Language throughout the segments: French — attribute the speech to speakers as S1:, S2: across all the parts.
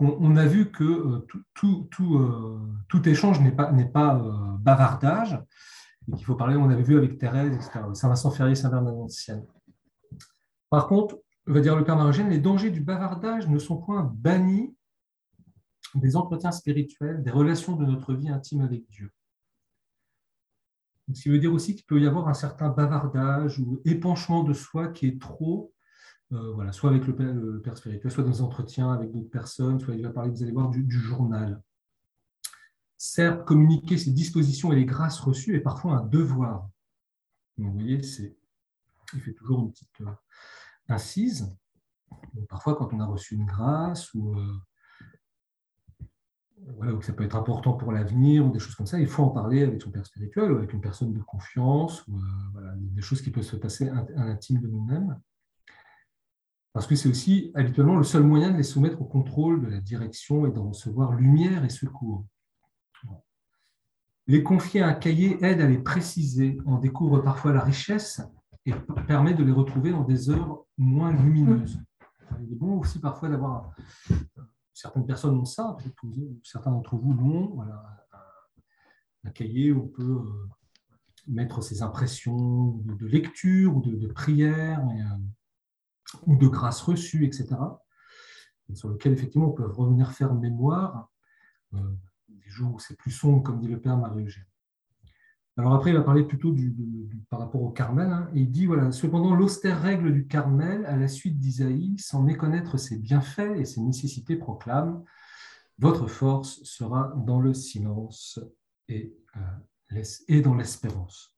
S1: on, a vu que euh, tout, euh, tout, échange n'est pas, pas bavardage, et qu'il faut parler, on avait vu avec Thérèse, Saint-Vincent Ferrier, Saint-Bernard d'Ancienne. Par contre, va dire le Père les dangers du bavardage ne sont point bannis des entretiens spirituels, des relations de notre vie intime avec Dieu. Ce qui veut dire aussi qu'il peut y avoir un certain bavardage ou épanchement de soi qui est trop, euh, voilà, soit avec le père, spirituel, soit dans des entretiens avec d'autres personnes, soit il va parler, vous allez voir, du, journal. Certes, communiquer ses dispositions et les grâces reçues est parfois un devoir. vous voyez, il fait toujours une petite euh, incise. parfois, quand on a reçu une grâce ou euh, voilà, ça peut être important pour l'avenir ou des choses comme ça, il faut en parler avec son père spirituel ou avec une personne de confiance, ou, euh, des choses qui peuvent se passer à l'intime de nous-mêmes. Parce que c'est aussi habituellement le seul moyen de les soumettre au contrôle de la direction et de recevoir lumière et secours. Les confier à un cahier aide à les préciser, on découvre parfois la richesse et permet de les retrouver dans des heures moins lumineuses. Il est bon aussi parfois d'avoir certaines personnes ont ça, certains d'entre vous l'ont, voilà, un, cahier où on peut euh, mettre ses impressions de, lecture ou de, prière euh, ou de grâce reçue, etc. sur lequel effectivement on peut revenir faire mémoire euh, des jours où c'est plus sombre, comme dit le Père Marie-Eugène. Alors après, il va parler plutôt du, par rapport au Carmel. Hein, il dit, voilà, cependant, l'austère règle du Carmel, à la suite d'Isaïe, sans méconnaître ses bienfaits et ses nécessités, proclame, votre force sera dans le silence et, euh, et dans l'espérance.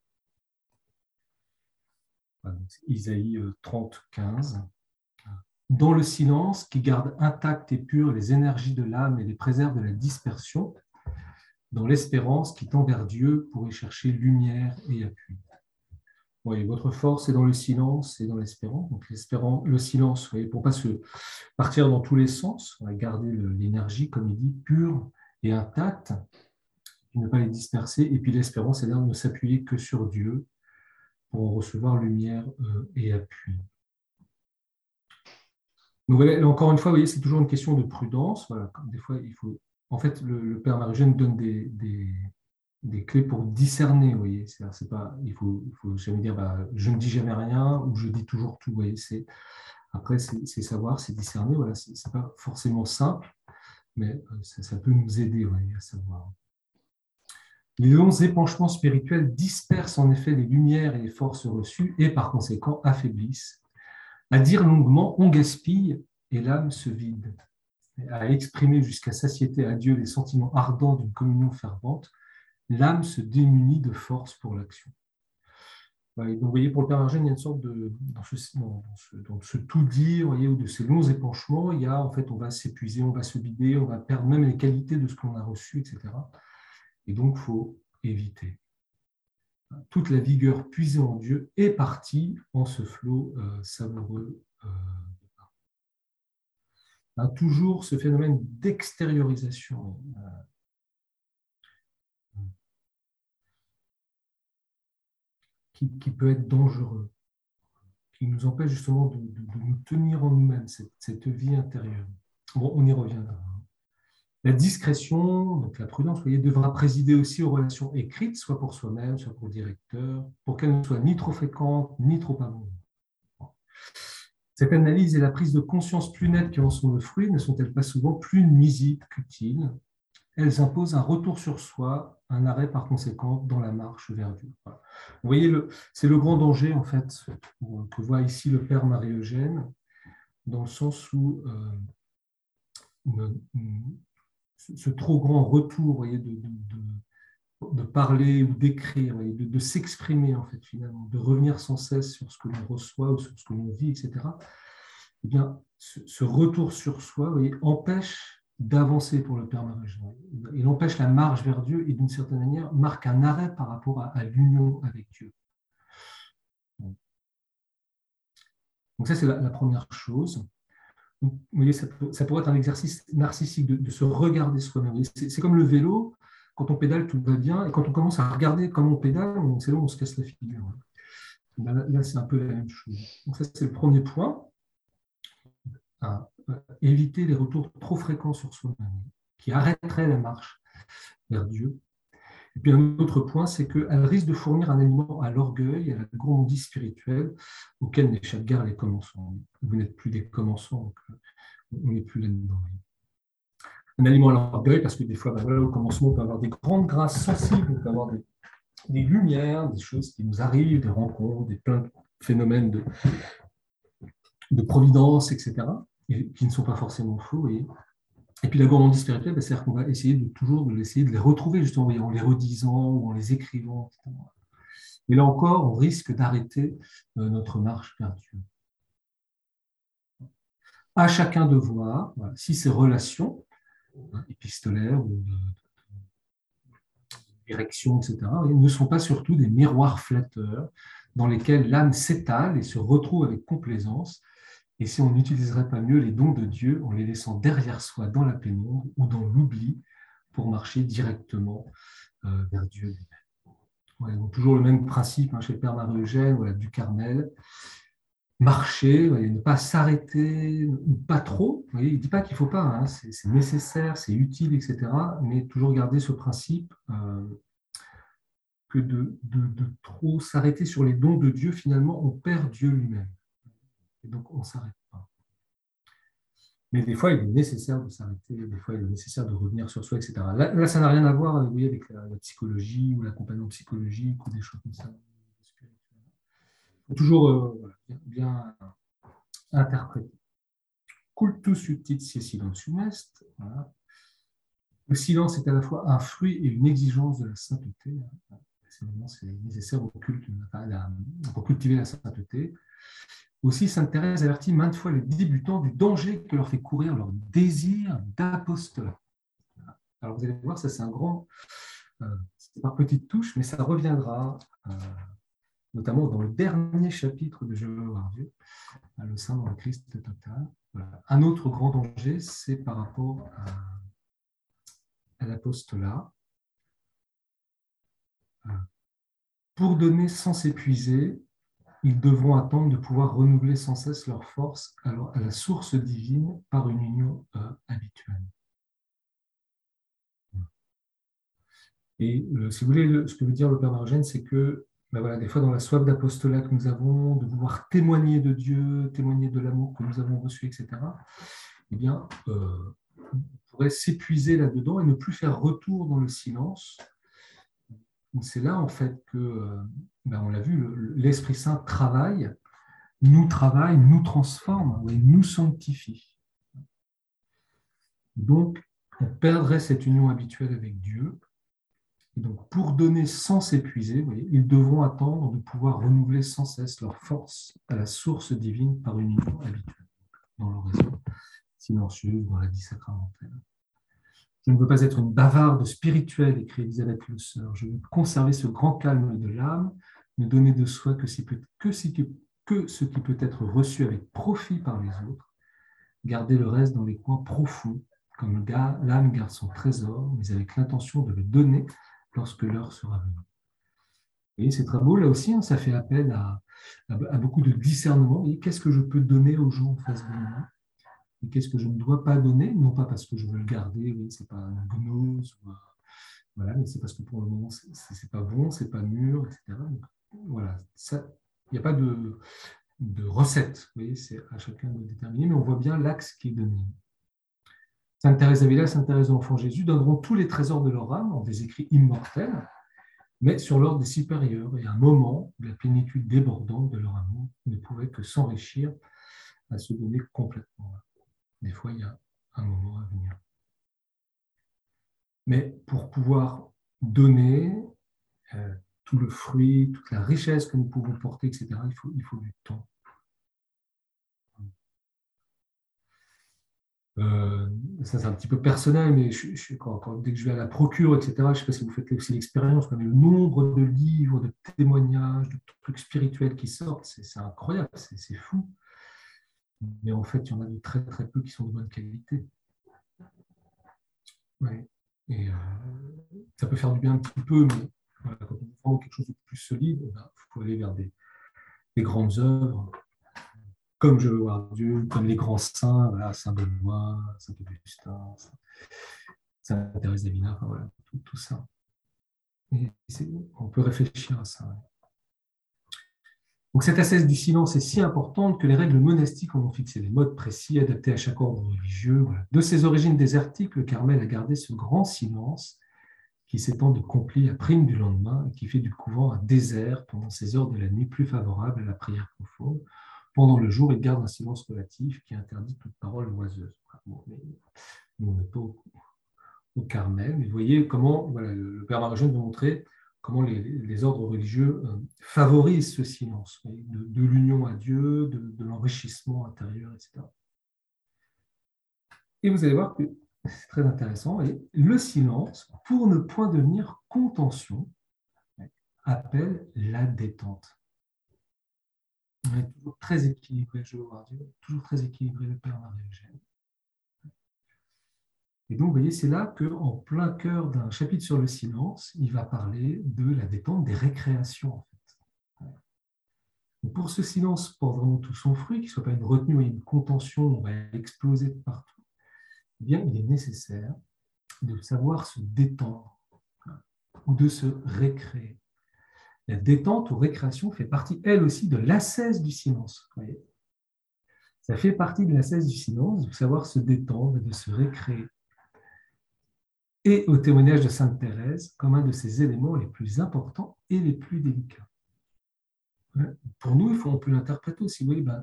S1: Isaïe 30, euh, 15. Dans le silence qui garde intactes et pures les énergies de l'âme et les préserve de la dispersion, dans l'espérance qui tend vers Dieu pour y chercher lumière et appui. Oui, votre force est dans le silence et dans l'espérance. Donc le silence, pour ne pas se partir dans tous les sens, on va garder l'énergie, comme il dit, pure et intacte, et ne pas les disperser. Et puis l'espérance, c'est-à-dire ne s'appuyer que sur Dieu recevoir lumière euh, et appui. Encore une fois, vous voyez, c'est toujours une question de prudence. Des fois, il faut en fait, le, Père Marie-Jeanne donne des, des, clés pour discerner, vous voyez. C'est pas, il faut, il faut jamais dire, bah, je ne dis jamais rien ou je dis toujours tout, vous voyez. Après, c'est savoir, c'est discerner, voilà. C'est pas forcément simple, mais euh, ça, peut nous aider à savoir. Les longs épanchements spirituels dispersent en effet les lumières et les forces reçues et par conséquent affaiblissent. À dire longuement, on gaspille et l'âme se vide à exprimer jusqu'à satiété à Dieu les sentiments ardents d'une communion fervente, l'âme se démunit de force pour l'action. donc, vous voyez, pour le Père Margène, il y a une sorte de, dans ce, tout dire, voyez, ou de ces longs épanchements, il y a, en fait, on va s'épuiser, on va se vider, on va perdre même les qualités de ce qu'on a reçu, etc. Et donc, faut éviter. Toute la vigueur puisée en Dieu est partie en ce flot euh, savoureux euh, toujours ce phénomène d'extériorisation. Euh, qui, peut être dangereux, qui nous empêche justement de, nous tenir en nous-mêmes, cette, vie intérieure. Bon, on y reviendra. La discrétion, donc la prudence, devra présider aussi aux relations écrites, soit pour soi-même, soit pour le directeur, pour qu'elles ne soient ni trop fréquentes, ni trop abondantes. Cette analyse et la prise de conscience plus nette qui en sont le fruit ne sont-elles pas souvent plus nuisibles qu'utiles? Elles imposent un retour sur soi, un arrêt par conséquent dans la marche vers Dieu. Vous voyez, c'est le grand danger en fait que voit ici le Père Marie-Eugène, dans le sens où euh, ce trop grand retour voyez, de, parler ou d'écrire, de, de s'exprimer en fait finalement, de revenir sans cesse sur ce que l'on reçoit ou sur ce que l'on vit, etc. Eh bien, ce, retour sur soi voyez, empêche d'avancer pour le Père Marie. Il empêche la marche vers Dieu et d'une certaine manière marque un arrêt par rapport à, l'union avec Dieu. Donc ça, c'est la, première chose. Vous voyez, ça, pourrait être un exercice narcissique de, se regarder soi-même. C'est comme le vélo quand on pédale, tout va bien. Et quand on commence à regarder comment on pédale, c'est là où on se casse la figure. Là, c'est un peu la même chose. Donc ça, c'est le premier point. à éviter les retours trop fréquents sur soi-même, qui arrêteraient la marche vers Dieu. Et puis un autre point, c'est qu'elle risque de fournir un aliment à l'orgueil à la gourmandise spirituelle auquel n'échappent guère les commençants. Vous n'êtes plus des commençants, donc euh, on n'est plus là-dedans. Un aliment à l'orgueil, parce que des fois, ben au commencement, on peut avoir des grandes grâces sensibles, on peut avoir des, lumières, des choses qui nous arrivent, des rencontres, des plein de phénomènes de, de providence, etc., qui ne sont pas forcément faux. Et puis la gourmandise spirituelle, ben, c'est-à-dire qu'on va essayer de toujours de, essayer de les retrouver, justement, en les redisant ou en les écrivant, etc. Et là encore, on risque d'arrêter euh, notre marche vers Dieu. À chacun de voir si ces relations hein, épistolaires ou de, direction, etc., ne sont pas surtout des miroirs flatteurs dans lesquels l'âme s'étale et se retrouve avec complaisance, et si on n'utiliserait pas mieux les dons de Dieu en les laissant derrière soi dans la pénombre ou dans l'oubli pour marcher directement euh, vers Dieu lui-même. toujours le même principe hein, chez le Père Marie-Eugène, voilà, du Carmel. Marcher, ne pas s'arrêter, ou pas trop. il ne dit pas qu'il ne faut pas, hein, c'est nécessaire, c'est utile, etc. Mais toujours garder ce principe euh, que de, de trop s'arrêter sur les dons de Dieu, finalement, on perd Dieu lui-même donc, on ne s'arrête pas. Mais des fois, il est nécessaire de s'arrêter, des fois, il est nécessaire de revenir sur soi, etc. Là, ça n'a rien à voir avec la, psychologie ou l'accompagnement psychologique ou des choses comme ça. Il faut toujours euh, bien, interpréter. Cultus utit silencium est. Le silence est à la fois un fruit et une exigence de la sainteté. C'est nécessaire au culte, pour cultiver la sainteté. Aussi, Sainte Thérèse avertit maintes fois les débutants du danger que leur fait courir leur désir d'apostolat. Alors vous allez voir, ça c'est un grand, euh, c'est par petites touches, mais ça reviendra euh, notamment dans le dernier chapitre de Je veux voir Dieu, le sein dans le Christ total. Un autre grand danger, c'est par rapport à, à l'apostolat. Euh, pour donner sans s'épuiser, ils devront attendre de pouvoir renouveler sans cesse leur force à la source divine par une union euh, habituelle. Et euh, si vous voulez, ce que veut dire le Père Margène, c'est que ben voilà, des fois dans la soif d'apostolat que nous avons, de vouloir témoigner de Dieu, témoigner de l'amour que nous avons reçu, etc., eh bien, euh, on pourrait s'épuiser là-dedans et ne plus faire retour dans le silence. C'est là, en fait, que ben, on l'a vu, l'Esprit Saint travaille, nous travaille, nous transforme, nous sanctifie. Donc, on perdrait cette union habituelle avec Dieu. Et donc, pour donner sans s'épuiser, ils devront attendre de pouvoir renouveler sans cesse leur force à la source divine par une union habituelle, dans l'oraison silencieuse, dans la vie sacramentelle. Je ne veux pas être une bavarde spirituelle, écrit Elisabeth Le Sœur. Je veux conserver ce grand calme de l'âme ne donner de soi que, que, ce qui peut être reçu avec profit par les autres, garder le reste dans les coins profonds, comme l'âme garde son trésor, mais avec l'intention de le donner lorsque l'heure sera venue. Et c'est très beau, là aussi, hein, ça fait appel à, beaucoup de discernement. Qu'est-ce que je peux donner aux gens en face de moi? Et qu'est-ce que je ne dois pas donner? Non pas parce que je veux le garder, oui, c'est pas un gnose, voilà, mais c'est parce que pour le moment, c'est pas bon, c'est pas mûr, etc voilà, il n'y a pas de, recette, c'est à chacun de déterminer, mais on voit bien l'axe qui est donné. Sainte Thérèse d'Avila, Sainte Thérèse de l'Enfant Jésus donneront tous les trésors de leur âme en des écrits immortels, mais sur l'ordre des supérieurs, et un moment la plénitude débordante de leur amour ne pouvait que s'enrichir à se donner complètement. Des fois, il y a un moment à venir. Mais pour pouvoir donner, euh, tout le fruit, toute la richesse que nous pouvons porter, etc., il faut, il faut du temps. Euh, ça, c'est un petit peu personnel, mais dès que je vais à la procure, etc., je ne sais pas si vous faites aussi l'expérience, mais le nombre de livres, de témoignages, de trucs spirituels qui sortent, c'est incroyable, c'est fou. Mais en fait, il y en a de très très peu qui sont de bonne qualité. Ouais. Et euh, ça peut faire du bien un petit peu, mais quand on veut quelque chose de plus solide, il faut aller vers des, grandes œuvres. comme je veux voir Dieu, comme les grands saints, voilà, Saint Benoît, Saint Augustin, Saint Thérèse d'Avila, enfin, voilà, tout, ça. on peut réfléchir à ça. Donc cette ascèse du silence est si importante que les règles monastiques en ont fixé des modes précis adaptés à chaque ordre religieux. De ses origines désertiques, le Carmel a gardé ce grand silence qui s'étend de Compli à Prime du lendemain et qui fait du couvent un désert pendant ces heures de la nuit plus favorables à la prière profonde. Pendant le jour, il garde un silence relatif qui interdit toute parole oiseuse. on n'est pas au, Carmel, mais vous voyez comment le Père Marie-Jeanne veut montrer comment les, ordres religieux euh, favorisent ce silence, de, l'union à Dieu, de, l'enrichissement intérieur, etc. Et vous allez voir que c'est très intéressant, et le silence, pour ne point devenir contention, appelle la détente. On est toujours très équilibré, je voir Dieu, toujours très équilibré, le Père Marie-Eugène. Et donc, vous voyez, c'est là qu'en plein cœur d'un chapitre sur le silence, il va parler de la détente des récréations. En fait. pour ce silence porte vraiment tout son fruit, qu'il ne soit pas une retenue ou une contention, on va exploser de partout, eh bien, il est nécessaire de savoir se détendre ou de se récréer. La détente ou récréation fait partie, elle aussi, de l'ascèse du silence. Ça fait partie de l'ascèse du silence, de savoir se détendre de se récréer et au témoignage de Sainte Thérèse comme un de ces éléments les plus importants et les plus délicats. Pour nous, on peut l'interpréter aussi. Oui, ben,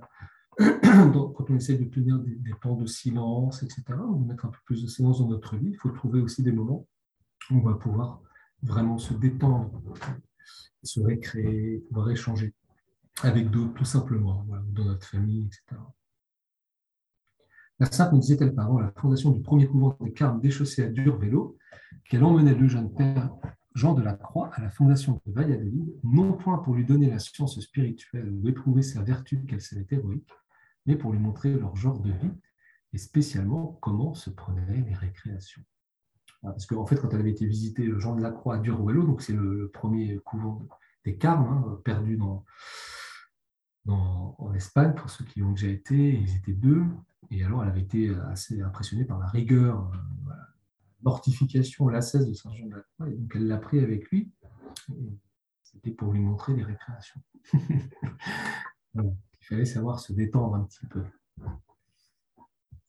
S1: quand on essaie de tenir des, temps de silence, etc., ou de mettre un peu plus de silence dans notre vie, il faut trouver aussi des moments où on va pouvoir vraiment se détendre, se récréer, pouvoir échanger avec d'autres, tout simplement, dans notre famille, etc. La sainte nous disait-elle par la fondation du premier couvent des Carmes déchaussés à Dur-Vélo, qu'elle emmenait le jeune père Jean de la Croix à la fondation de Valladolid, non point pour lui donner la science spirituelle ou éprouver sa vertu qu'elle savait héroïque, mais pour lui montrer leur genre de vie et spécialement comment se prenaient les récréations. Parce qu'en fait, quand elle avait été visiter Jean de la Croix à Dur-Vélo, donc c'est le premier couvent des Carmes, hein, perdu dans, en Espagne, pour ceux qui ont déjà été, ils étaient deux, et alors, elle avait été assez impressionnée par la rigueur, euh, mortification, l'ascèse de Saint Jean de la Croix. Et donc, elle l'a pris avec lui. C'était pour lui montrer les récréations. Il fallait savoir se détendre un petit peu.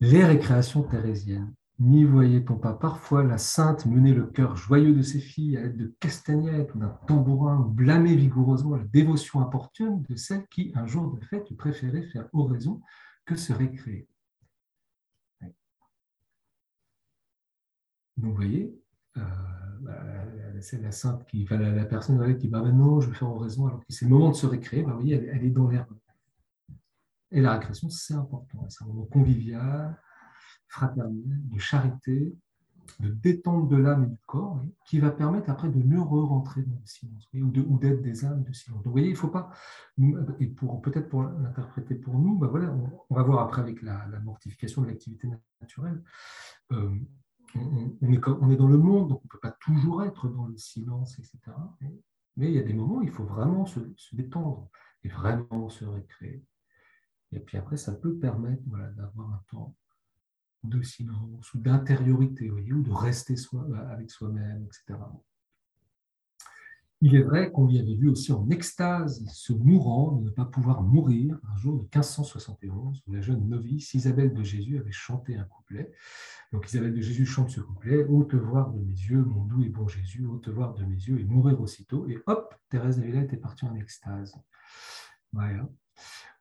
S1: Les récréations thérésiennes. N'y voyait-on pas parfois la sainte mener le cœur joyeux de ses filles à l'aide de castagnettes ou d'un tambourin ou blâmer vigoureusement la dévotion importune de celle qui, un jour de fête, préférait faire oraison que se récréer? Vous voyez, euh, bah, c'est la sainte qui, enfin, la, personne qui dit bah, non, je vais faire oraison, alors que c'est le moment de se récréer, bah, vous voyez, elle, est dans l'herbe. Et la récréation, c'est important. C'est un moment convivial, fraternel, de charité, de détente de l'âme et du corps, qui va permettre après de mieux re-rentrer dans le silence, ou d'être des âmes de silence. Donc, vous voyez, il ne faut pas, et pour peut-être pour l'interpréter pour nous, bah, voilà, on, va voir après avec la, mortification de l'activité naturelle. Euh, on, est, dans le monde, donc on ne peut pas toujours être dans le silence, etc. Mais il y a des moments où il faut vraiment se, détendre et vraiment se récréer. Et puis après, ça peut permettre d'avoir un temps de silence ou d'intériorité, ou de rester avec soi-même, etc. Il est vrai qu'on lui avait vu aussi en extase, se mourant de ne pas pouvoir mourir, un jour de 1571, où la jeune novice Isabelle de Jésus avait chanté un couplet. Donc Isabelle de Jésus chante ce couplet Ô te voir de mes yeux, mon doux et bon Jésus, ô te voir de mes yeux et mourir aussitôt. Et hop, Thérèse d'Avila était partie en extase. Voilà.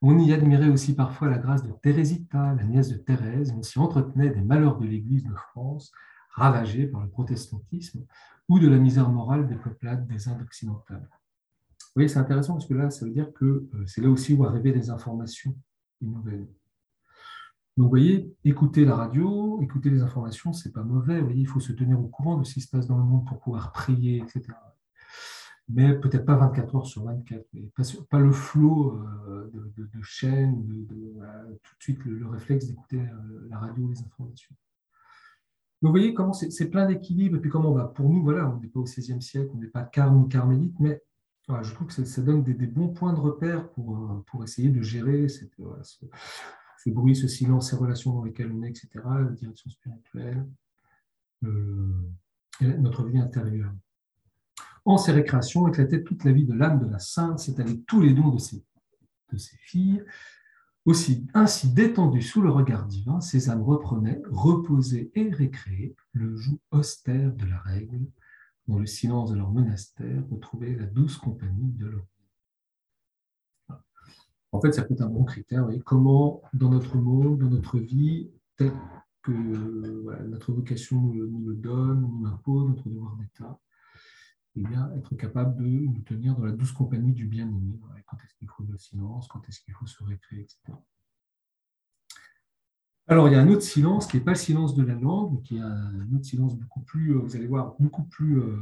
S1: On y admirait aussi parfois la grâce de Thérésita, la nièce de Thérèse. On s'y entretenait des malheurs de l'Église de France, ravagée par le protestantisme ou de la misère morale des peuplades des Indes occidentales. Vous voyez, c'est intéressant parce que là, ça veut dire que euh, c'est là aussi où arrivaient des informations nouvelles. Donc, vous voyez, écouter la radio, écouter les informations, c'est pas mauvais. Vous voyez, il faut se tenir au courant de ce qui se passe dans le monde pour pouvoir prier, etc. Mais peut-être pas 24 heures sur 24, pas, le flot euh, de, chaînes, de, tout de suite le, réflexe d'écouter euh, la radio, les informations. Donc, vous voyez comment c'est plein d'équilibre, et puis comment on va. Pour nous, voilà, on n'est pas au XVIe siècle, on n'est pas carme ou carmélite, mais je trouve que ça, donne des, bons points de repère pour, euh, pour essayer de gérer ce, bruit, ce silence, ces relations dans lesquelles on est, etc., la direction spirituelle, notre vie intérieure. En ces récréations éclatait toute la vie de l'âme de la sainte, c'est-à-dire tous les dons de ses, filles. Aussi, ainsi détendues sous le regard divin, ces âmes reprenaient, reposées et récréées, le joug austère de la règle, dans le silence de leur monastère, retrouver la douce compagnie de leur. En fait, ça peut être un bon critère. comment, dans notre monde, dans notre vie, tel que notre vocation nous, le donne, nous l'impose, notre devoir d'État, bien, être capable de nous tenir dans la douce compagnie du bien-aimé. Quand est-ce qu'il faut le silence, quand est-ce qu'il faut se récréer, etc. Alors, il y a un autre silence qui n'est pas le silence de la langue, qui est un autre silence beaucoup plus, euh, vous allez voir, beaucoup plus euh,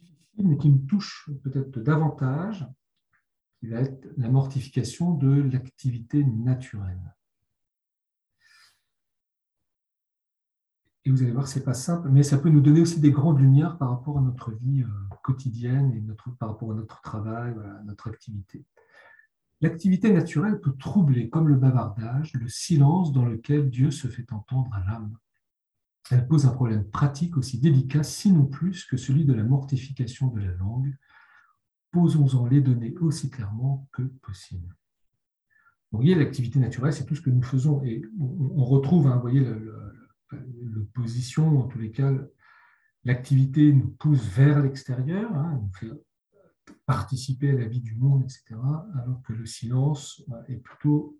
S1: difficile, mais qui me touche peut-être davantage, qui va être la mortification de l'activité naturelle. Et vous allez voir, ce n'est pas simple, mais ça peut nous donner aussi des grandes lumières par rapport à notre vie euh, quotidienne et notre, par rapport à notre travail, à notre activité. L'activité naturelle peut troubler, comme le bavardage, le silence dans lequel Dieu se fait entendre à l'âme. Elle pose un problème pratique aussi délicat, sinon plus, que celui de la mortification de la langue. Posons-en les données aussi clairement que possible. Vous voyez, l'activité naturelle, c'est tout ce que nous faisons. Et on retrouve, hein, vous voyez, l'opposition, en tous les cas, l'activité nous pousse vers l'extérieur, hein, nous fait participer à la vie du monde, etc., alors que le silence est plutôt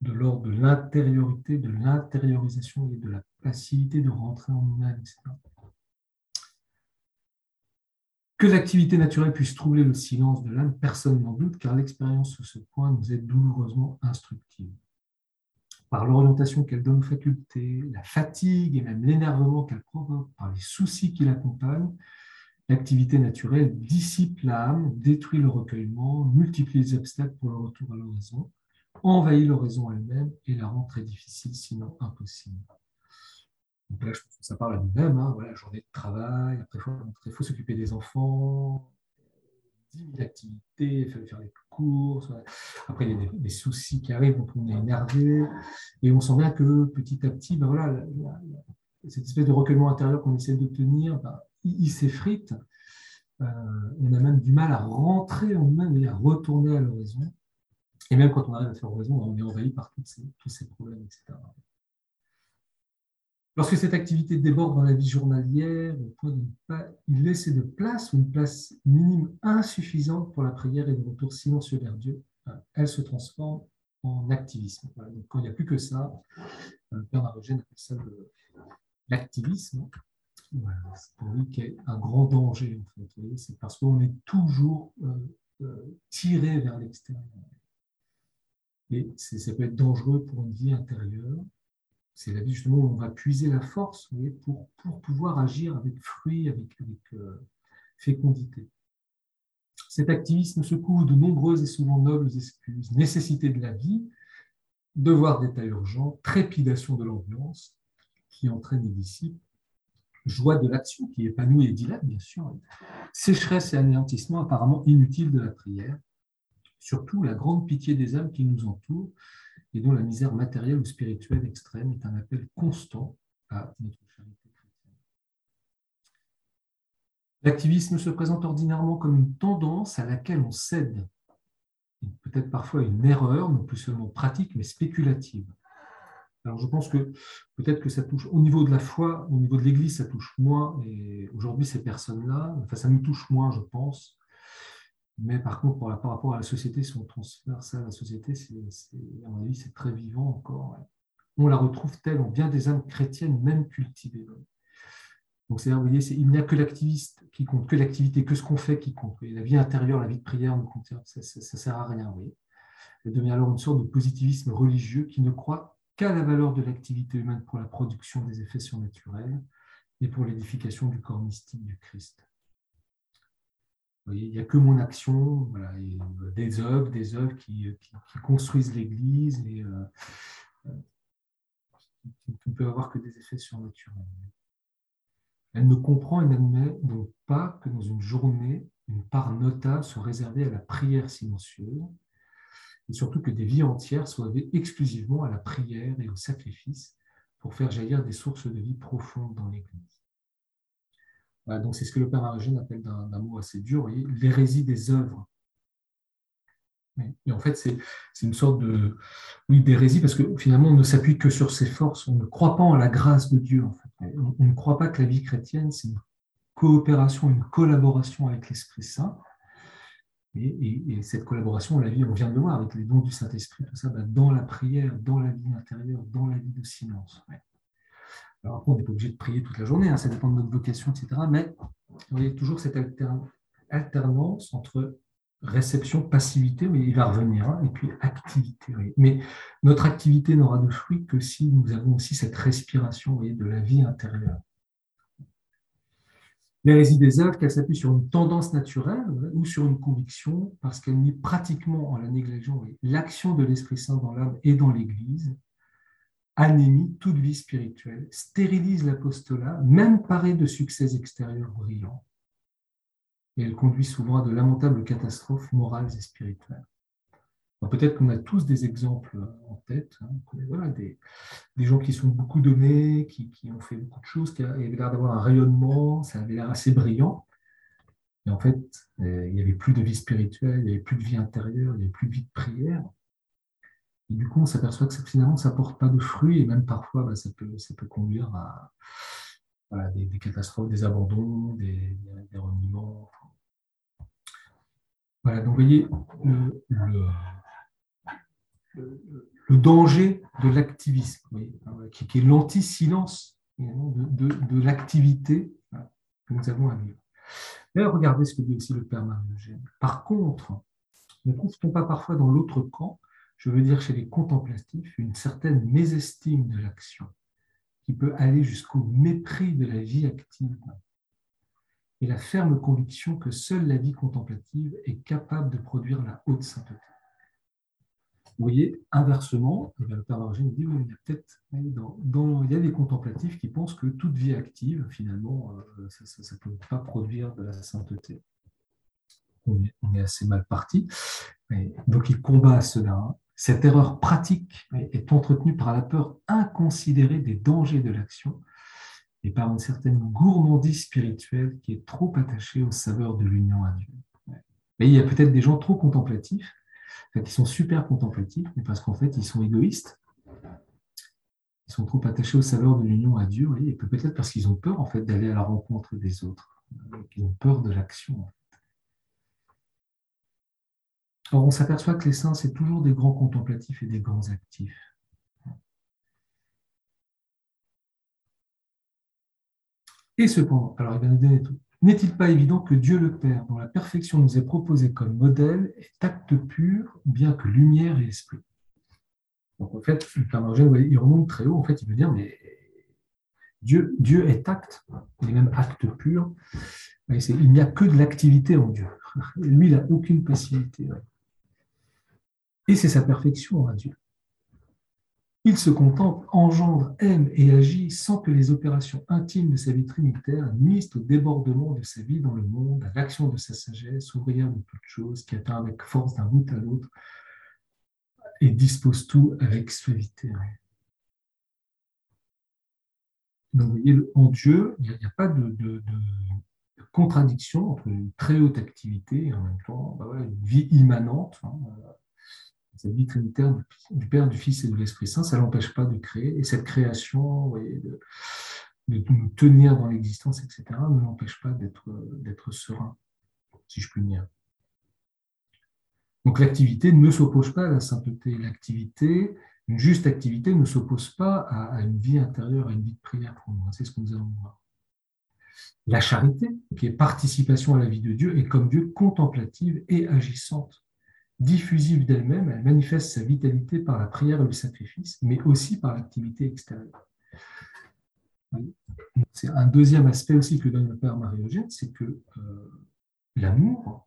S1: de l'ordre de l'intériorité, de l'intériorisation et de la facilité de rentrer en nous-mêmes, etc. Que l'activité naturelle puisse troubler le silence de l'âme, personne n'en doute, car l'expérience sur ce point nous est douloureusement instructive. Par l'orientation qu'elle donne aux facultés, la fatigue et même l'énervement qu'elle provoque, par les soucis qui l'accompagnent, L'activité naturelle dissipe l'âme, détruit le recueillement, multiplie les obstacles pour le retour à l'horizon, envahit l'horizon elle-même et la rend très difficile, sinon impossible. Donc là, je pense que ça parle à nous-mêmes. Hein, voilà, journée de travail, après, il faut, s'occuper des enfants, 10 000 activités, il faut faire les courses. Après, il y a des, soucis qui arrivent, donc on est énervé. Et on sent bien que petit à petit, ben voilà, cette espèce de recueillement intérieur qu'on essaie d'obtenir, ben, il, s'effrite. Euh, on a même du mal à rentrer en nous-mêmes et à retourner à l'horizon. Et même quand on arrive à faire l'horizon, on est envahi par tous ces problèmes, etc. Lorsque cette activité déborde dans la vie journalière, au point de ne pas laisser de place une place minime insuffisante pour la prière et le retour silencieux vers Dieu, euh, elle se transforme en activisme. Quand il n'y a plus que ça, le euh, Marogène appelle ça l'activisme c'est pour lui qu'il y a un grand danger. En fait. C'est parce qu'on est toujours euh, tiré vers l'extérieur. Et ça peut être dangereux pour une vie intérieure. C'est la vie justement où on va puiser la force pour, pour pouvoir agir avec fruit, avec, euh, fécondité. Cet activisme se couvre de nombreuses et souvent nobles excuses. Nécessité de la vie, devoir d'état urgent, trépidation de l'ambiance qui entraîne les disciples, joie de l'action qui épanouit et dilate, bien sûr, sécheresse et anéantissement apparemment inutiles de la prière, surtout la grande pitié des âmes qui nous entourent et dont la misère matérielle ou spirituelle extrême est un appel constant à notre charité chrétienne. L'activisme se présente ordinairement comme une tendance à laquelle on cède, peut-être parfois une erreur, non plus seulement pratique, mais spéculative. Alors je pense que peut-être que ça touche au niveau de la foi, au niveau de l'Église, ça touche moins. Et aujourd'hui, ces personnes-là, enfin, ça nous touche moins, je pense. Mais par contre, par, rapport à la société, si on transfère ça à la société, à mon avis, c'est très vivant encore. On la retrouve telle en bien des âmes chrétiennes, même cultivées. Donc, c'est-à-dire, vous voyez, il n'y a que l'activiste qui compte, que l'activité, que ce qu'on fait qui compte. la vie intérieure, la vie de prière ne compte, ça ne sert à rien. Vous Elle devient alors une sorte de positivisme religieux qui ne croit qu'à la valeur de l'activité humaine pour la production des effets surnaturels et pour l'édification du corps mystique du Christ. Il n'y a que mon action, euh, des œuvres, des œuvres qui, construisent l'Église euh, euh, qui ne peuvent avoir que des effets surnaturels. Elle ne comprend et n'admet donc pas que dans une journée, une part notable soit réservée à la prière silencieuse, et surtout que des vies entières soient dédiées exclusivement à la prière et au sacrifice pour faire jaillir des sources de vie profondes dans l'Église. Donc c'est ce que le Père Argène appelle d'un mot assez dur, l'hérésie des œuvres. Et en fait, c'est une sorte d'hérésie parce que finalement, on ne s'appuie que sur ses forces, on ne croit pas en la grâce de Dieu. On ne croit pas que la vie chrétienne, c'est une coopération, une collaboration avec l'Esprit Saint. Et, cette collaboration, on la on vient de le voir avec les dons du Saint-Esprit, tout ça, bah, dans la prière, dans la vie intérieure, dans la vie de silence. Alors après, on n'est pas obligé de prier toute la journée, hein, ça dépend de notre vocation, etc. Mais y a toujours cette alternance entre réception, passivité, mais il va revenir, hein, et puis activité. Mais notre activité n'aura de fruit que si nous avons aussi cette respiration de la vie intérieure. L'hérésie des œuvres, qu'elle s'appuie sur une tendance naturelle ou sur une conviction, parce qu'elle nie pratiquement en la négligeant l'action de l'Esprit Saint dans l'âme et dans l'Église, anémie toute vie spirituelle, stérilise l'apostolat, même paré de succès extérieurs brillants, et elle conduit souvent à de lamentables catastrophes morales et spirituelles. Peut-être qu'on a tous des exemples en tête, hein, des, gens qui sont beaucoup donnés, qui, qui, ont fait beaucoup de choses, qui avaient l'air d'avoir un rayonnement, ça avait l'air assez brillant. Et en fait, euh, il n'y avait plus de vie spirituelle, il n'y avait plus de vie intérieure, il n'y avait plus de vie de prière. Et du coup, on s'aperçoit que finalement, ça ne porte pas de fruits, et même parfois, bah, ça, peut, conduire à des, catastrophes, des abandons, des, des reniements. Voilà, donc vous voyez, le, danger de l'activisme, qui, qui, est l'anti-silence de, l'activité que nous avons à vivre. D'ailleurs, regardez ce que dit aussi le Père Marie-Eugène. Par contre, ne trouve-t-on pas parfois dans l'autre camp, je veux dire chez les contemplatifs, une certaine mésestime de l'action qui peut aller jusqu'au mépris de la vie active et la ferme conviction que seule la vie contemplative est capable de produire la haute sainteté. Vous voyez, inversement, eh le Père Margine dit il y a il y a des contemplatifs qui pensent que toute vie active, finalement, euh, ça ne peut pas produire de la sainteté. On est, assez mal parti. donc il combat cela. Cette erreur pratique est entretenue par la peur inconsidérée des dangers de l'action et par une certaine gourmandise spirituelle qui est trop attachée aux saveurs de l'union à Dieu. Mais il y a peut-être des gens trop contemplatifs, qui sont super contemplatifs, mais parce qu'en fait, ils sont égoïstes. Ils sont trop attachés aux saveurs de l'union à Dieu, et peut-être parce qu'ils ont peur en fait d'aller à la rencontre des autres. Ils ont peur de l'action. Or, on s'aperçoit que les saints, c'est toujours des grands contemplatifs et des grands actifs. Et cependant, alors il va nous donner tout. N'est-il pas évident que Dieu le Père, dont la perfection nous est proposée comme modèle, est acte pur, bien que lumière et esprit? Donc en fait, le Père il remonte très haut, en fait, il veut dire, mais Dieu, Dieu est acte, il est même acte pur. Il n'y a que de l'activité en Dieu. Lui, il n'a aucune passivité. Et c'est sa perfection à Dieu. Il se contemple, engendre, aime et agit sans que les opérations intimes de sa vie trinitaire nuisent au débordement de sa vie dans le monde, à l'action de sa sagesse, ouvrière de toutes choses, qui atteint avec force d'un bout à l'autre et dispose tout avec suavité. Donc, vous voyez, en Dieu, il n'y a, pas de, contradiction entre une très haute activité et en même temps bah une vie immanente. Hein, cette vie trinitaire du Père, du Fils et de l'Esprit Saint, ça ne l'empêche pas de créer. Et cette création, de, nous tenir dans l'existence, etc., ne l'empêche pas d'être serein, si je puis dire. Donc l'activité ne s'oppose pas à la sainteté. L'activité, une juste activité, ne s'oppose pas à, une vie intérieure, à une vie de prière pour nous. C'est ce que nous allons voir. La charité, qui est participation à la vie de Dieu, est comme Dieu contemplative et agissante diffusive d'elle-même, elle manifeste sa vitalité par la prière et le sacrifice, mais aussi par l'activité extérieure. C'est un deuxième aspect aussi que donne le Père Marie-Eugène, c'est que euh, l'amour,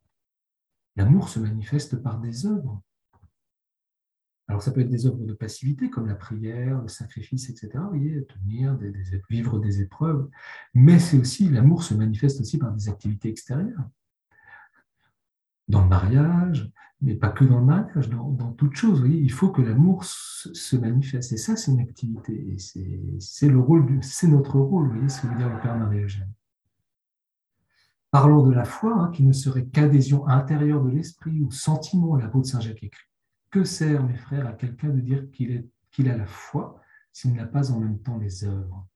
S1: l'amour se manifeste par des œuvres. Alors ça peut être des œuvres de passivité comme la prière, le sacrifice, etc. Vous voyez, tenir, vivre des épreuves, mais c'est aussi l'amour se manifeste aussi par des activités extérieures. dans le mariage, mais pas que dans le mariage, dans, dans toute chose. Il faut que l'amour se, manifeste. Et ça, c'est une activité. C'est le rôle, c'est notre rôle. Vous voyez ce que veut dire le Père Marie-Eugène. Parlons de la foi, hein, qui ne serait qu'adhésion intérieure de l'esprit ou sentiment, la de Saint Jacques écrit. Que sert, mes frères, à quelqu'un de dire qu'il a la foi s'il n'a pas en même temps les œuvres?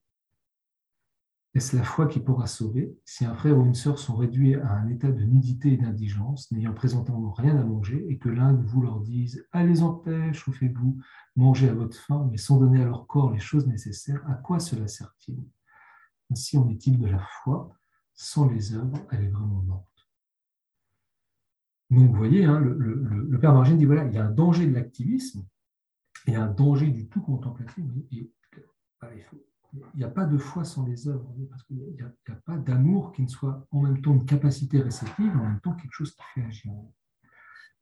S1: Est-ce la foi qui pourra sauver si un frère ou une sœur sont réduits à un état de nudité et d'indigence, n'ayant présentement rien à manger, et que l'un de vous leur dise Allez en paix, chauffez-vous, mangez à votre faim, mais sans donner à leur corps les choses nécessaires, à quoi cela sert-il? Ainsi en est-il de la foi, sans les œuvres, elle est vraiment morte. Donc vous voyez, hein, le, Père Margine dit voilà, il y a un danger de l'activisme, il y a un danger du tout contemplatif, et, il faut il n'y a pas de foi sans les œuvres, parce qu'il n'y a, pas d'amour qui ne soit en même temps une capacité réceptive, en même temps quelque chose qui fait agir. Donc,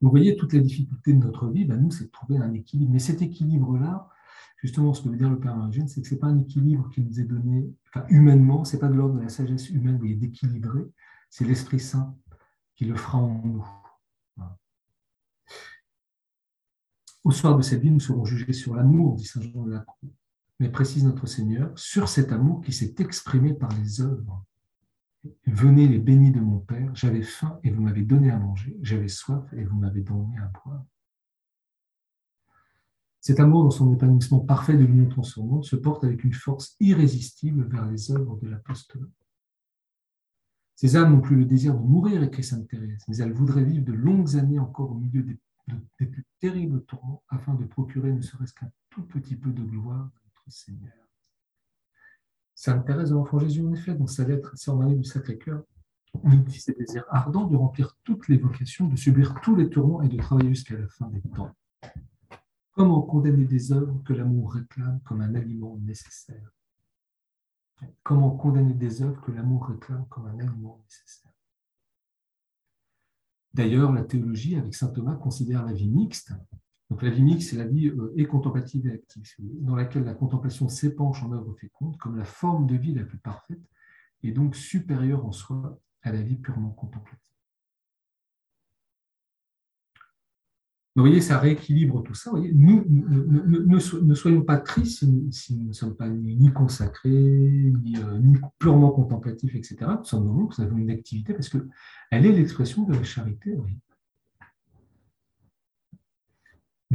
S1: vous voyez, toute la difficulté de notre vie, ben, nous, c'est de trouver un équilibre. Mais cet équilibre-là, justement, ce que veut dire le Père Margène, c'est que ce n'est pas un équilibre qui nous est donné, humainement, ce n'est pas de l'ordre de la sagesse humaine, vous d'équilibrer, c'est l'Esprit Saint qui le fera en nous. Au soir de cette vie, nous serons jugés sur l'amour, dit Saint Jean de la Croix mais précise notre Seigneur, sur cet amour qui s'est exprimé par les œuvres. Venez les bénis de mon Père, j'avais faim et vous m'avez donné à manger, j'avais soif et vous m'avez donné à boire. Cet amour, dans son épanouissement parfait de l'union transformante, se porte avec une force irrésistible vers les œuvres de l'apostolat. Ces âmes n'ont plus le désir de mourir, écrit Sainte Thérèse, mais elles voudraient vivre de longues années encore au milieu des, plus terribles tourments afin de procurer ne serait-ce qu'un tout petit peu de gloire Seigneur. Sainte Thérèse de l'Enfant Jésus, en effet, dans sa lettre Marie du Sacré-Cœur, dit ses désirs ardents de remplir toutes les vocations, de subir tous les tourments et de travailler jusqu'à la fin des temps. Comment condamner des œuvres que l'amour réclame comme un aliment nécessaire? Comment condamner des œuvres que l'amour réclame comme un aliment nécessaire? D'ailleurs, la théologie, avec saint Thomas, considère la vie mixte, donc la vie mixte, c'est la vie euh, et contemplative et active, dans laquelle la contemplation s'épanche en œuvre féconde comme la forme de vie la plus parfaite et donc supérieure en soi à la vie purement contemplative. Vous voyez, ça rééquilibre tout ça. nous, ne, soyons pas tristes si nous ne sommes pas ni consacrés, ni, euh, ni purement contemplatifs, etc. Tout simplement, nous avons une activité parce qu'elle est l'expression de la charité.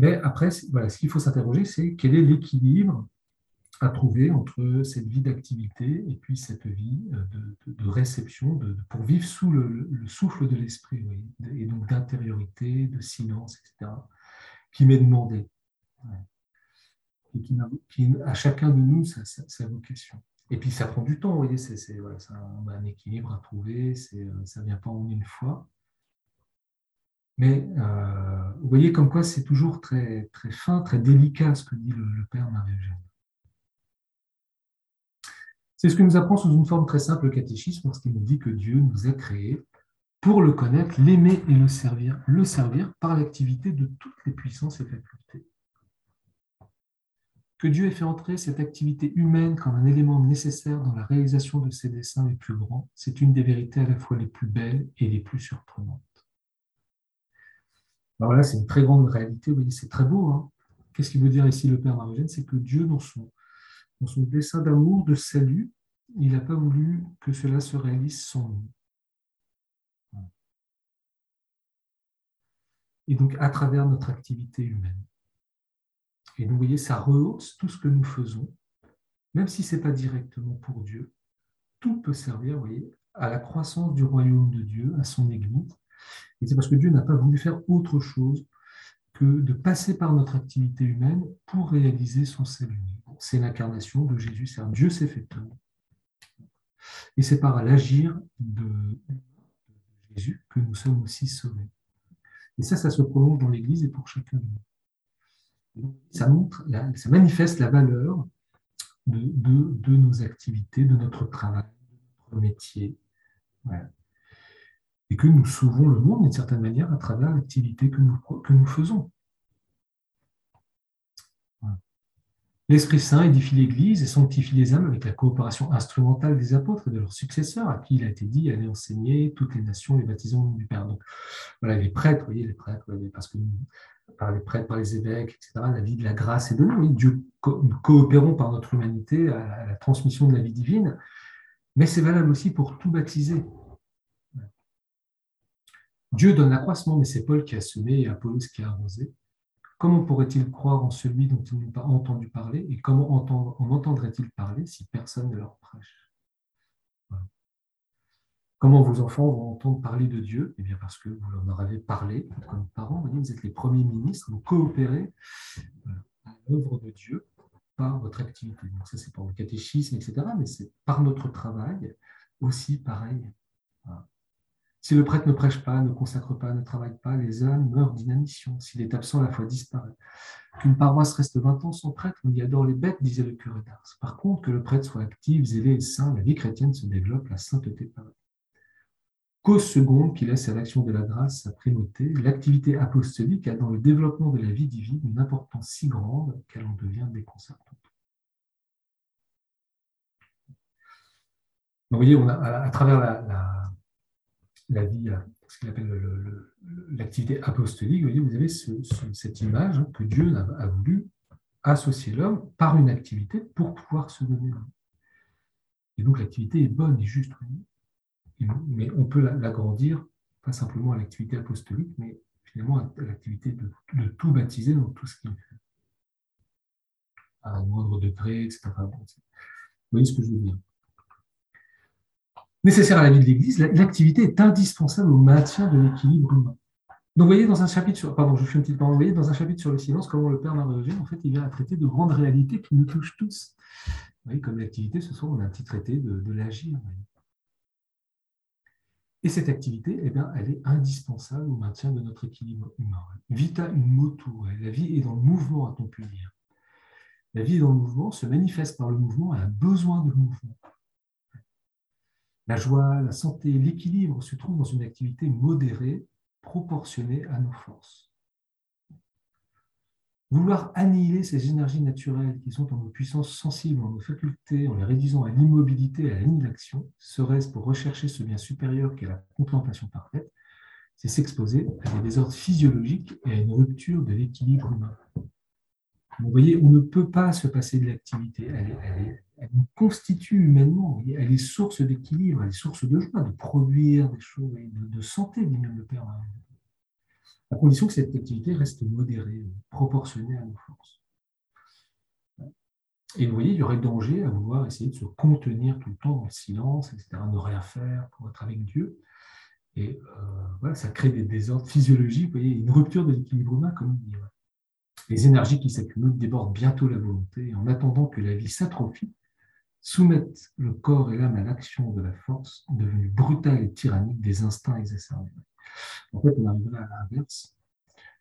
S1: Mais après, voilà, ce qu'il faut s'interroger, c'est quel est l'équilibre à trouver entre cette vie d'activité et puis cette vie euh, de, réception, de, pour vivre sous le, souffle de l'esprit, et donc d'intériorité, de silence, etc., qui m'est demandé. Et qui, à chacun de nous sa, vocation. Et puis ça prend du temps, vous voyez, c'est voilà, un, un, équilibre à trouver, euh, ça ne vient pas en une fois. Mais euh, vous voyez comme quoi c'est toujours très, fin, très délicat ce que dit le, Père Marie-Eugène. C'est ce que nous apprend sous une forme très simple le catéchisme lorsqu'il nous dit que Dieu nous a créés pour le connaître, l'aimer et le servir, le servir par l'activité de toutes les puissances et facultés. Que Dieu ait fait entrer cette activité humaine comme un élément nécessaire dans la réalisation de ses desseins les plus grands, c'est une des vérités à la fois les plus belles et les plus surprenantes. Alors là, c'est une très grande réalité. Vous c'est très beau. Hein. Qu'est-ce qu'il veut dire ici le Père Marigène C'est que Dieu, dans son, dans dessein d'amour, de salut, il n'a pas voulu que cela se réalise sans nous. Et donc, à travers notre activité humaine. Et donc, vous voyez, ça rehausse tout ce que nous faisons, même si ce n'est pas directement pour Dieu. Tout peut servir, voyez, à la croissance du royaume de Dieu, à son Église, et c'est parce que Dieu n'a pas voulu faire autre chose que de passer par notre activité humaine pour réaliser son salut. C'est l'incarnation de Jésus, c'est un Dieu s'est fait homme. Et c'est par l'agir de Jésus que nous sommes aussi sauvés. Et ça, ça se prolonge dans l'Église et pour chacun de nous. Ça, montre, ça manifeste la valeur de, de, nos activités, de notre travail, de notre métier. Voilà et que nous sauvons le monde d'une certaine manière à travers l'activité que nous, que nous faisons. L'Esprit Saint édifie l'Église et sanctifie les âmes avec la coopération instrumentale des apôtres et de leurs successeurs, à qui il a été dit allez enseigner toutes les nations les baptisons du Père. Donc voilà, les prêtres, vous voyez, les prêtres, parce que par les prêtres, par les évêques, etc., la vie de la grâce est donnée. Oui, Dieu, nous coopérons par notre humanité à la transmission de la vie divine, mais c'est valable aussi pour tout baptiser. Dieu donne l'accroissement, mais c'est Paul qui a semé et Apollos qui a arrosé. Comment pourrait-il croire en celui dont ils n'ont pas entendu parler Et comment entendre, en entendrait-il parler si personne ne leur prêche? Comment vos enfants vont entendre parler de Dieu? Eh bien parce que vous leur avez parlé comme parents. Vous, êtes les premiers ministres, vous coopérez à l'œuvre de Dieu par votre activité. Donc ça, c'est pour le catéchisme, etc. Mais c'est par notre travail aussi pareil. Si le prêtre ne prêche pas, ne consacre pas, ne travaille pas, les âmes meurent d'inanition. S'il est absent, la foi disparaît. Qu'une paroisse reste 20 ans sans prêtre, on y adore les bêtes, disait le curé d'Ars. Par contre, que le prêtre soit actif, zélé et saint, la vie chrétienne se développe, la sainteté paraît. Cause seconde qui laisse à l'action de la grâce sa primauté, l'activité apostolique a dans le développement de la vie divine une importance si grande qu'elle en devient déconcertante. vous voyez, à, travers la vie, euh, ce qu'il appelle l'activité apostolique, vous, avez cette image hein, que Dieu a, voulu associer l'homme par une activité pour pouvoir se donner. Et donc l'activité est bonne et juste, mais on peut l'agrandir, pas simplement à l'activité apostolique, mais finalement à l'activité de, tout baptiser dans tout ce qu'il fait. À un moindre degré, etc. Vous voyez ce que je veux dire nécessaire à la vie de l'Église, l'activité est indispensable au maintien de l'équilibre humain. Donc, vous voyez, dans un chapitre sur, pardon, je fais une petite parenthèse, voyez, dans un chapitre sur le silence, comment le Père Marie en fait, il vient à traiter de grandes réalités qui nous touchent tous. Vous voyez, comme l'activité, ce soir, on a un petit traité de, l'agir. Et cette activité, eh bien, elle est indispensable au maintien de notre équilibre humain. Vita in motu, la vie est dans le mouvement, a-t-on pu dire. La vie est dans le mouvement, se manifeste par le mouvement, elle a besoin de mouvement. La joie, la santé, l'équilibre se trouvent dans une activité modérée, proportionnée à nos forces. Vouloir annihiler ces énergies naturelles qui sont en nos puissances sensibles, en nos facultés, en les réduisant à l'immobilité et à l'inaction, serait-ce pour rechercher ce bien supérieur qu'est la contemplation parfaite, c'est s'exposer à des désordres physiologiques et à une rupture de l'équilibre humain. Vous voyez, on ne peut pas se passer de l'activité. Elle, nous constitue humainement. Elle est source d'équilibre, elle est source de joie, de produire des choses, de, de santé, dit même le Père. À condition que cette activité reste modérée, proportionnée à nos forces. Et vous voyez, il y aurait danger à vouloir essayer de se contenir tout le temps dans le silence, etc., ne rien faire pour être avec Dieu. Et euh, ça crée des désordres physiologiques, vous voyez, une rupture de l'équilibre humain, comme il dit. Les énergies qui s'accumulent débordent bientôt la volonté. En attendant que la vie s'atrophie, soumettent le corps et l'âme à l'action de la force, devenue brutale et tyrannique des instincts exacerbés. En fait, on arriverait à l'inverse,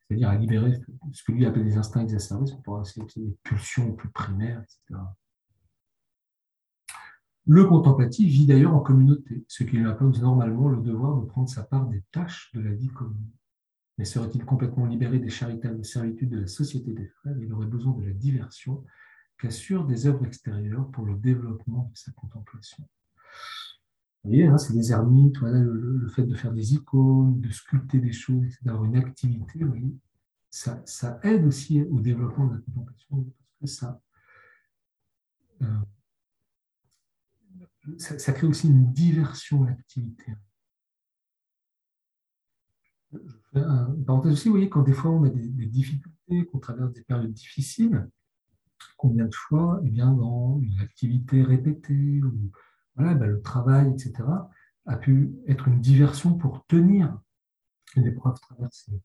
S1: c'est-à-dire à libérer ce que lui appelle les instincts exacerbés, pour pouvoir essayer des pulsions plus primaires, etc. Le contemplatif vit d'ailleurs en communauté, ce qui lui impose normalement le devoir de prendre sa part des tâches de la vie commune. Mais serait-il complètement libéré des charitables servitudes de la société des frères Il aurait besoin de la diversion qu'assurent des œuvres extérieures pour le développement de sa contemplation. Vous voyez, hein, c'est des ermites, voilà, le, fait de faire des icônes, de sculpter des choses, d'avoir une activité, ça, ça, aide aussi au développement de la contemplation parce que ça, euh, ça, crée aussi une diversion à l'activité. parenthèse aussi, vous voyez, quand des fois on a des, difficultés, qu'on traverse des périodes difficiles, combien de fois, eh bien, dans une activité répétée, ou voilà, ben, le travail, etc., a pu être une diversion pour tenir l'épreuve traversée.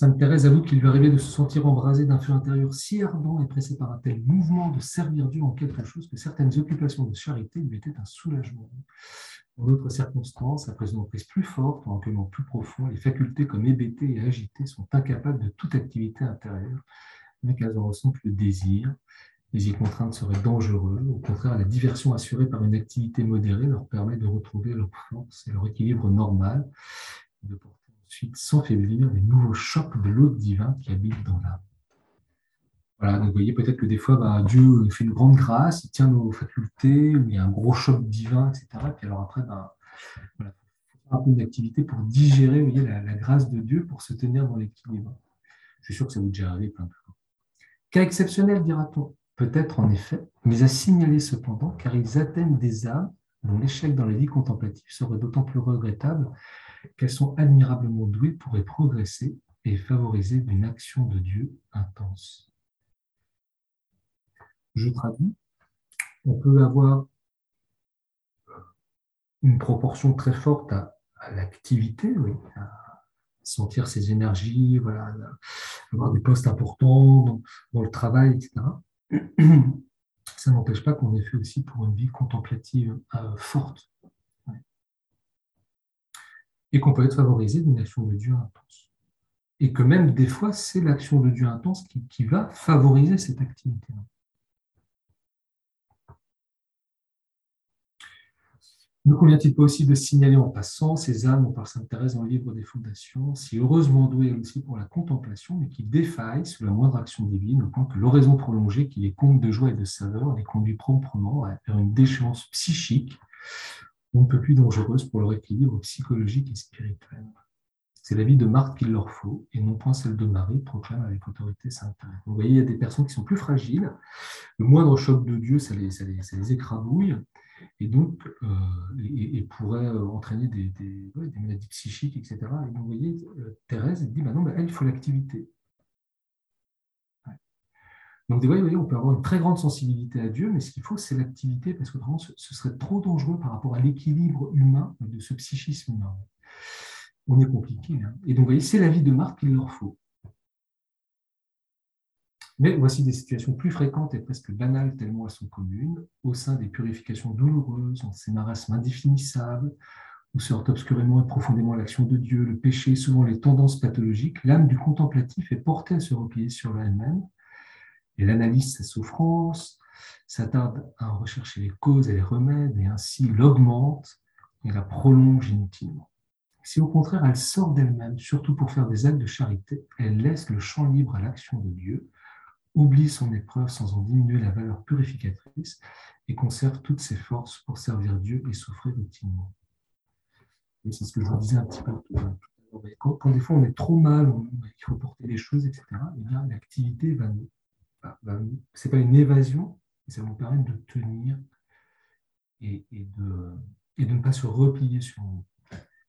S1: Sainte Thérèse avoue qu'il lui arrivait de se sentir embrasé d'un feu intérieur si ardent et pressé par un tel mouvement de servir Dieu en quelque chose que certaines occupations de charité lui étaient un soulagement. Dans d'autres circonstances, après une emprise plus forte, en recueillement plus profond, les facultés comme hébétées et agitées sont incapables de toute activité intérieure, mais qu'elles en ressentent le désir. Les y contraintes seraient dangereux. Au contraire, la diversion assurée par une activité modérée leur permet de retrouver leur force et leur équilibre normal, ensuite sans faiblir les nouveaux chocs de l'autre divin qui habite dans l'âme. Voilà, donc vous voyez peut-être que des fois, bah, Dieu fait une grande grâce, il tient nos facultés, il y a un gros choc divin, etc. Puis alors après, bah, voilà, un peu d'activité pour digérer voyez, la, grâce de Dieu, pour se tenir dans l'équilibre. Je suis sûr que ça vous est déjà arrivé plein de fois. Cas exceptionnel, dira-t-on. Peut-être en effet, mais à signaler cependant, car ils atteignent des âmes dont l'échec dans la vie contemplative serait d'autant plus regrettable qu'elles sont admirablement douées pour y progresser et favoriser une action de Dieu intense. Je traduis. On peut avoir une proportion très forte à, l'activité, à sentir ses énergies, voilà, avoir des postes importants dans le travail, etc ça n'empêche pas qu'on ait fait aussi pour une vie contemplative euh, forte. Et qu'on peut être favorisé d'une action de Dieu intense. Et que même des fois, c'est l'action de Dieu intense qui, qui va favoriser cette activité-là. Ne convient-il pas aussi de signaler en passant ces âmes par Sainte Thérèse dans le livre des fondations, si heureusement douées aussi pour la contemplation, mais qui défaillent sous la moindre action divine, au point que l'oraison prolongée qui les compte de joie et de saveur les conduit promptement vers une déchéance psychique, on ne peut plus dangereuse pour leur équilibre psychologique et spirituel. C'est la vie de Marthe qu'il leur faut, et non point celle de Marie, proclame avec autorité Sainte. Vous voyez, il y a des personnes qui sont plus fragiles. Le moindre choc de Dieu, ça les, écrabouille et donc, euh, et, pourrait euh, entraîner des, maladies psychiques, etc. Et vous voyez, euh, Thérèse dit, bah non, elle, il faut l'activité. Donc, vous voyez, on peut avoir une très grande sensibilité à Dieu, mais ce qu'il faut, c'est l'activité, parce que vraiment, ce, serait trop dangereux par rapport à l'équilibre humain, de ce psychisme. On est compliqué. Hein. Et donc, vous voyez, c'est la vie de Marthe qu'il leur faut. Mais voici des situations plus fréquentes et presque banales tellement elles sont communes, au sein des purifications douloureuses, dans ces marasmes indéfinissables, où sortent obscurément et profondément l'action de Dieu, le péché, souvent les tendances pathologiques, l'âme du contemplatif est portée à se replier sur elle-même, et l'analyse sa souffrance, s'attarde à en rechercher les causes et les remèdes, et ainsi l'augmente et la prolonge inutilement. Si au contraire elle sort d'elle-même, surtout pour faire des actes de charité, elle laisse le champ libre à l'action de Dieu, oublie son épreuve sans en diminuer la valeur purificatrice et conserve toutes ses forces pour servir Dieu et souffrir utilement. c'est ce que je vous disais un petit peu tout à l'heure. Quand, des fois on est trop mal, il faut porter les choses, etc., eh bien l'activité va nous. Ce n'est pas une évasion, mais ça va nous permettre de tenir et, de, et de ne pas se replier sur nous.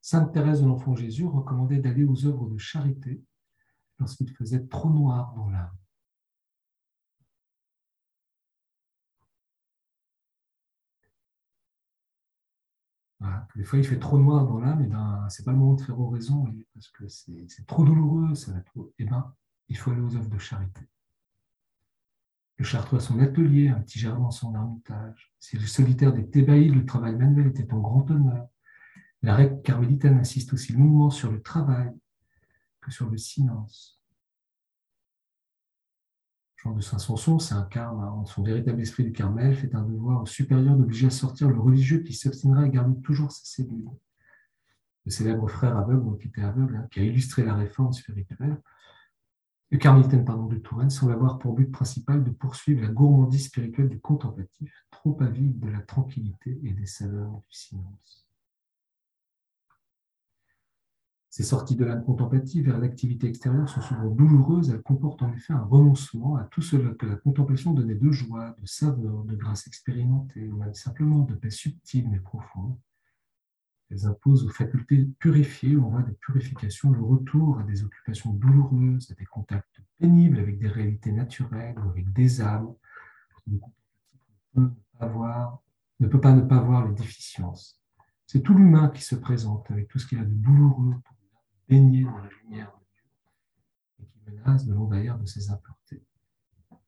S1: Sainte Thérèse de l'Enfant Jésus recommandait d'aller aux œuvres de charité lorsqu'il faisait trop noir dans l'âme. Des fois, il fait trop noir dans l'âme, et ben, c'est pas le moment de faire oraison, parce que c'est trop douloureux. Et ben, il faut aller aux œuvres de charité. Le Chartreux a son atelier, un petit jardin en son ermitage. Si le solitaire des Thébaïdes, le travail manuel était en grand honneur. La règle carmélitaine insiste aussi longuement sur le travail que sur le silence. Jean de Saint-Sanson, c'est un carme, hein. son véritable esprit du Carmel fait un devoir supérieur d'obliger à sortir le religieux qui s'obstinera à garder toujours sa cellule. Le célèbre frère aveugle, qui était aveugle, hein, qui a illustré la réforme spirituelle, le carmélitaine de Touraine semble avoir pour but principal de poursuivre la gourmandise spirituelle du contemplatif, trop avide de la tranquillité et des saveurs du silence. Ces sorties de l'âme contemplative vers l'activité extérieure sont souvent douloureuses. Elles comportent en effet un renoncement à tout ce que la contemplation donnait de joie, de saveur, de grâce expérimentée, ou même simplement de paix subtile mais profonde. Elles imposent aux facultés purifiées, on voit des purifications, le retour à des occupations douloureuses, à des contacts pénibles avec des réalités naturelles ou avec des âmes. Ne ne peut pas ne pas voir les déficiences. C'est tout l'humain qui se présente avec tout ce qu'il a de douloureux baigné dans la lumière de Dieu et qui menace de l'envahir de ses impuretés. La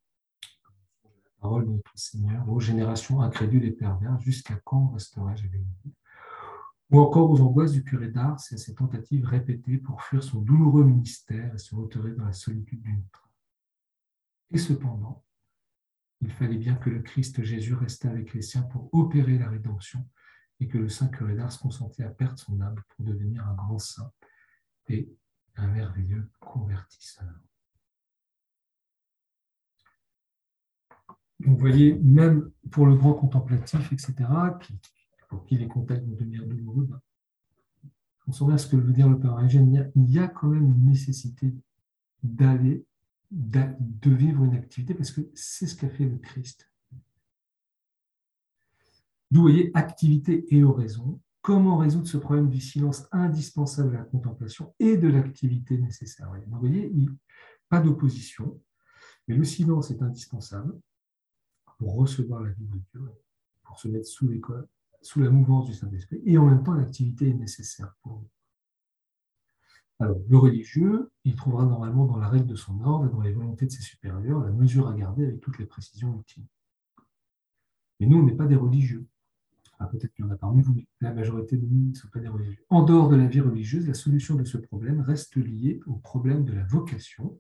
S1: parole de notre Seigneur, aux générations incrédules et pervers, jusqu'à quand resterai-je avec vous? Ou encore aux angoisses du curé d'Ars et à ses tentatives répétées pour fuir son douloureux ministère et se retirer dans la solitude d'une trace. Et cependant, il fallait bien que le Christ Jésus restât avec les siens pour opérer la rédemption et que le saint curé d'Ars consentait à perdre son âme pour devenir un grand saint et un merveilleux convertisseur. vous voyez, même pour le grand contemplatif, etc., qui, pour qui les contacts vont devenir douloureux, ben, on bien ce que veut dire le Eugène, il y a quand même une nécessité d'aller, de vivre une activité, parce que c'est ce qu'a fait le Christ. D'où, voyez, activité et oraison. Comment résoudre ce problème du silence indispensable à la contemplation et de l'activité nécessaire? Vous voyez, pas d'opposition, mais le silence est indispensable pour recevoir la vie de Dieu, pour se mettre sous l'école, sous la mouvance du Saint-Esprit, et en même temps l'activité est nécessaire pour nous. Alors, le religieux, il trouvera normalement dans la règle de son ordre et dans les volontés de ses supérieurs la mesure à garder avec toutes les précisions utiles. Mais nous, on n'est pas des religieux. Peut-être qu'il y en a parmi vous, mais la majorité de nous ne sont pas des religieux. En dehors de la vie religieuse, la solution de ce problème reste liée au problème de la vocation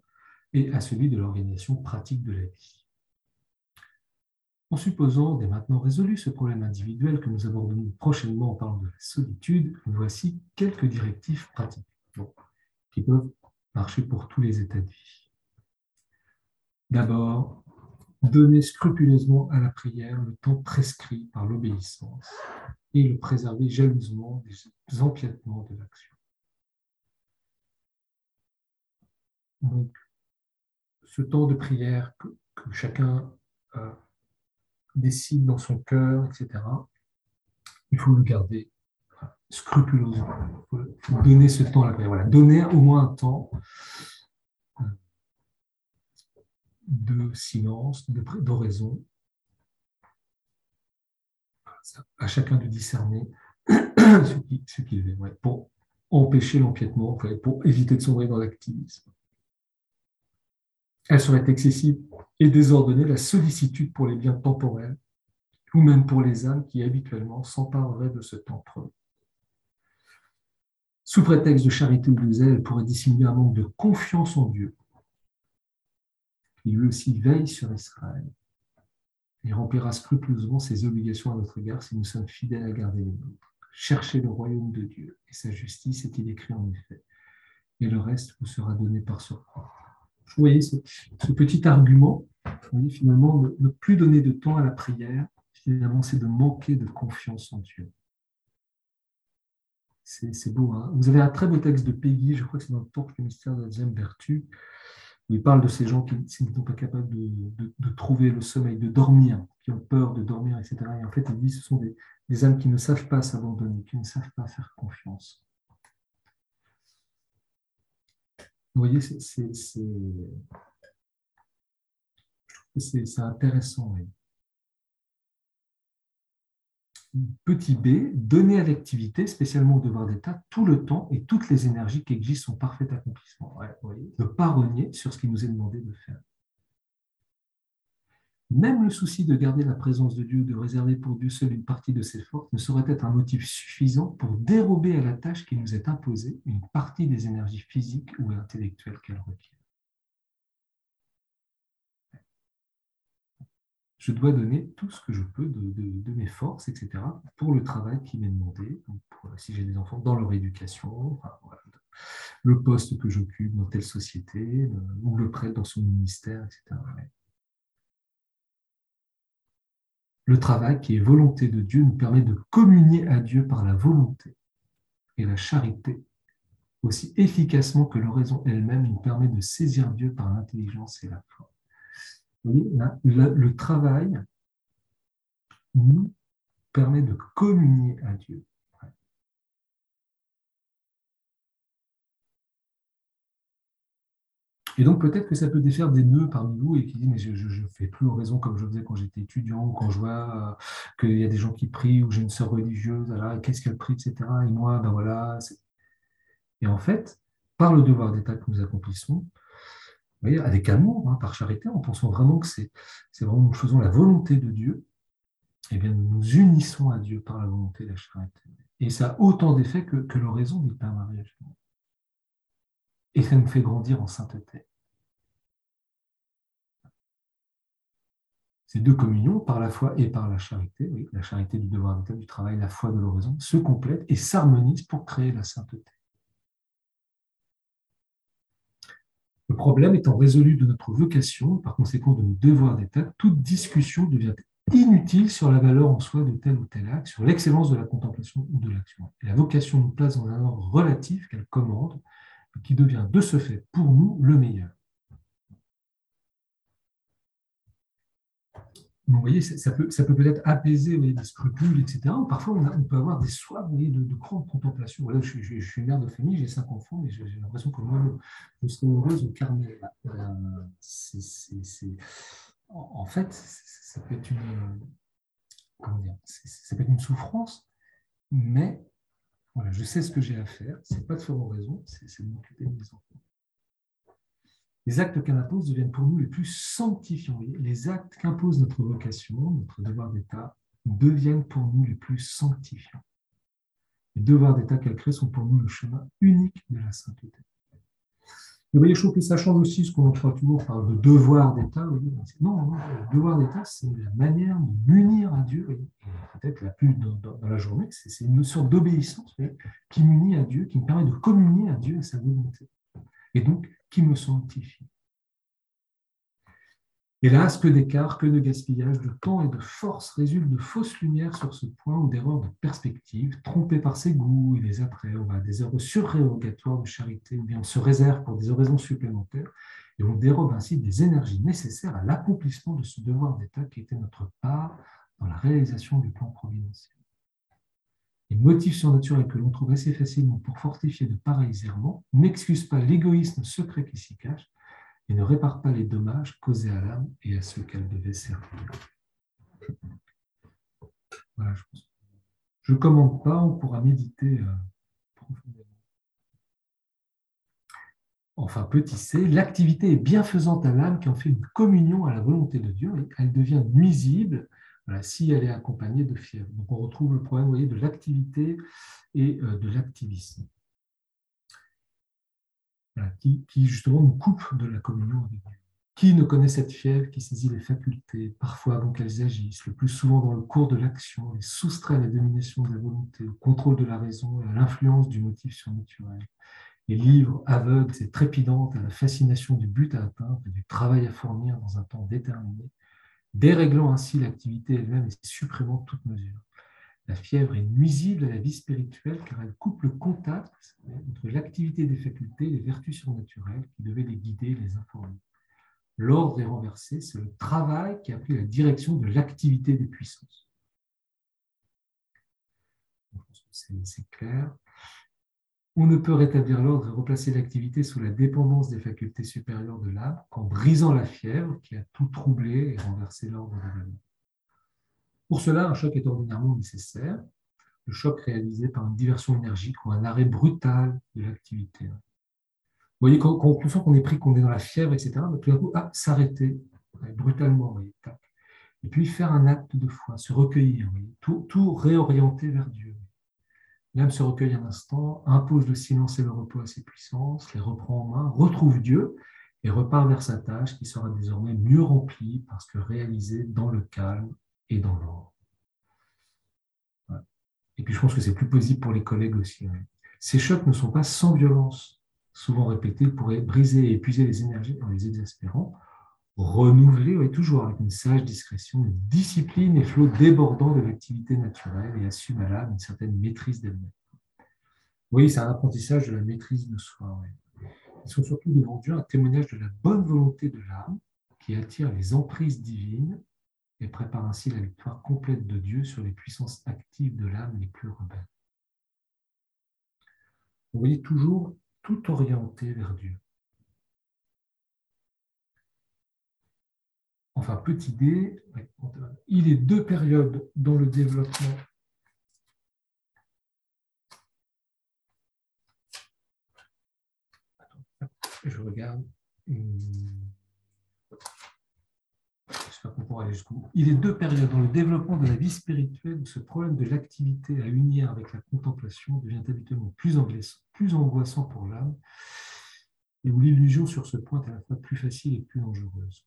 S1: et à celui de l'organisation pratique de la vie. En supposant dès maintenant résolu ce problème individuel que nous aborderons prochainement en parlant de la solitude, voici quelques directives pratiques qui peuvent marcher pour tous les états de vie. D'abord, donner scrupuleusement à la prière le temps prescrit par l'obéissance et le préserver jalousement des empiètements de l'action. Donc, ce temps de prière que, chacun décide dans son cœur, etc., il faut le garder scrupuleusement. Il faut donner ce temps à la Voilà. Donner au moins un temps euh, de silence, d'oraison, à chacun de discerner ce qu'il veut, pour empêcher l'empiètement, pour éviter de sombrer dans l'activisme. Elle serait excessive et désordonner la sollicitude pour les biens temporels ou même pour les âmes qui habituellement s'empareraient de ce temps. Sous prétexte de charité ou de zèle, elle pourrait dissimuler un manque de confiance en Dieu, qui lui aussi veille sur Israël et remplira scrupuleusement ses obligations à notre égard si nous sommes fidèles à garder les nôtres. Cherchez le royaume de Dieu et sa justice, est-il écrit en effet, et le reste vous sera donné par surcroît. Vous voyez ce, petit argument, finalement, ne, plus donner de temps à la prière, finalement, c'est de manquer de confiance en Dieu. C'est beau. Hein Vous avez un très beau texte de Peggy, je crois que c'est dans le Porte le mystère de la deuxième vertu, où il parle de ces gens qui, ne sont pas capables de, trouver le sommeil, de dormir, qui ont peur de dormir, etc. Et en fait, il dit ce sont des, des âmes qui ne savent pas s'abandonner, qui ne savent pas faire confiance. Vous voyez, c'est intéressant. Petit b, donner à l'activité, spécialement au devoir d'État, tout le temps et toutes les énergies qui existent son parfait accomplissement. ne pas renier sur ce qui nous est demandé de faire. Même le souci de garder la présence de Dieu, de réserver pour Dieu seul une partie de ses forces, ne saurait être un motif suffisant pour dérober à la tâche qui nous est imposée une partie des énergies physiques ou intellectuelles qu'elle requiert. Je dois donner tout ce que je peux de, mes forces, etc., pour le travail qui m'est demandé, si j'ai des enfants, dans leur éducation, le poste que j'occupe dans telle société, ou le prêtre dans son ministère, etc. Le travail, qui est volonté de Dieu, nous permet de communier à Dieu par la volonté et la charité, aussi efficacement que l'oraison elle-même nous permet de saisir Dieu par l'intelligence et la foi. Vous voyez, le travail nous permet de communier à Dieu. Et donc peut-être que ça peut défaire des nœuds parmi vous et qui disent mais je ne fais plus raison comme je faisais quand j'étais étudiant ou quand je vois euh, qu'il y a des gens qui prient ou j'ai une sœur religieuse, qu'est-ce qu'elle prie, etc. Et moi, ben voilà. Et en fait, par le devoir d'État que nous accomplissons, avec amour, hein, par charité, en pensant vraiment que c'est vraiment nous faisons la volonté de Dieu, eh bien nous nous unissons à Dieu par la volonté de la charité. Et ça a autant d'effet que, que l'oraison du Père Marie. Et ça nous fait grandir en sainteté. Ces deux communions, par la foi et par la charité, la charité du devoir du travail, la foi de l'oraison, se complètent et s'harmonisent pour créer la sainteté. problème étant résolu de notre vocation, par conséquent de nos devoirs d'État, toute discussion devient inutile sur la valeur en soi de tel ou tel acte, sur l'excellence de la contemplation ou de l'action. la vocation nous place dans un ordre relatif qu'elle commande, qui devient de ce fait pour nous le meilleur. vous voyez, ça peut, peut-être apaiser des scrupules, etc. Parfois, on, peut avoir des soifs de, de, grande contemplation. Voilà, je, suis mère de famille, j'ai cinq enfants, mais j'ai l'impression que moi, je serais heureuse au carnet. Euh, en fait, ça peut être une souffrance, mais voilà, je sais ce que j'ai à faire. Ce n'est pas de faire raison, c'est de m'occuper de mes enfants. Les actes qu'elle impose deviennent pour nous les plus sanctifiants. Les actes qu'impose notre vocation, notre devoir d'État, deviennent pour nous les plus sanctifiants. Les devoirs d'État qu'elle crée sont pour nous le chemin unique de la sainteté. Vous voyez, je trouve que ça change aussi ce qu'on entend toujours par le devoir d'État. Non, le devoir d'État, c'est la manière de m'unir à Dieu. Peut-être la plus dans, la journée, c'est une sorte d'obéissance qui m'unit à Dieu, qui me permet de communier à Dieu et à sa volonté. Et donc, qui me sanctifie. Hélas, que d'écart, que de gaspillage de temps et de force résultent de fausses lumières sur ce point ou d'erreurs de perspective, trompés par ses goûts et les apprêts, on des œuvres surrérogatoires de charité, ou bien on se réserve pour des oraisons supplémentaires, et on dérobe ainsi des énergies nécessaires à l'accomplissement de ce devoir d'État qui était notre part dans la réalisation du plan providentiel. Les motifs surnaturels que l'on trouve assez facilement pour fortifier de pareils errements n'excusent pas l'égoïsme secret qui s'y cache et ne réparent pas les dommages causés à l'âme et à ceux qu'elle devait servir. Je ne commande pas, on pourra méditer euh, profondément. Enfin, petit c, l'activité est bienfaisante à l'âme qui en fait une communion à la volonté de Dieu et elle devient nuisible si elle est accompagnée de fièvre. Donc on retrouve le problème voyez, de l'activité et euh, de l'activisme, qui, justement nous coupe de la communion. Qui ne connaît cette fièvre qui saisit les facultés, parfois avant qu'elles agissent, le plus souvent dans le cours de l'action, et soustrait la domination de la volonté, au contrôle de la raison et à l'influence du motif surnaturel les livres aveugles et trépidantes à la fascination du but à atteindre et du travail à fournir dans un temps déterminé, déréglant ainsi l'activité elle-même et supprimant toute mesure. La fièvre est nuisible à la vie spirituelle car elle coupe le contact entre l'activité des facultés et les vertus surnaturelles qui devaient les guider et les informer. L'ordre est renversé, c'est le travail qui a pris la direction de l'activité des puissances. C'est clair. On ne peut rétablir l'ordre et replacer l'activité sous la dépendance des facultés supérieures de l'âme qu'en brisant la fièvre qui a tout troublé et renversé l'ordre de l'âme. Pour cela, un choc est ordinairement nécessaire, le choc réalisé par une diversion énergique ou un arrêt brutal de l'activité. Vous voyez, quand, on sent qu'on est pris, qu'on est dans la fièvre, etc., tout d'un coup, ah, s'arrêter brutalement, et puis faire un acte de foi, se recueillir, tout, tout réorienter vers Dieu. L'âme se recueille un instant, impose le silence et le repos à ses puissances, les reprend en main, retrouve Dieu et repart vers sa tâche qui sera désormais mieux remplie parce que réalisée dans le calme et dans l'ordre. Et puis je pense que c'est plus possible pour les collègues aussi. Ces chocs ne sont pas sans violence, souvent répétés, pourraient briser et épuiser les énergies en les exaspérant, renouveler toujours avec une sage discrétion, une discipline et flot débordant de l'activité naturelle et assume à l'âme une certaine maîtrise d'elle-même. Oui, c'est un apprentissage de la maîtrise de soi. Ils sont surtout devant Dieu un témoignage de la bonne volonté de l'âme qui attire les emprises divines et prépare ainsi la victoire complète de Dieu sur les puissances actives de l'âme les plus rebelles. Vous voyez toujours tout orienté vers Dieu. enfin petit d, il est deux périodes dans le développement je regarde. J'espère qu'on pourra aller jusqu'au bout. Il est deux périodes dans le développement de la vie spirituelle où ce problème de l'activité à unir avec la contemplation devient habituellement plus angoissant, plus angoissant pour l'âme et où l'illusion sur ce point est à la fois plus facile et plus dangereuse.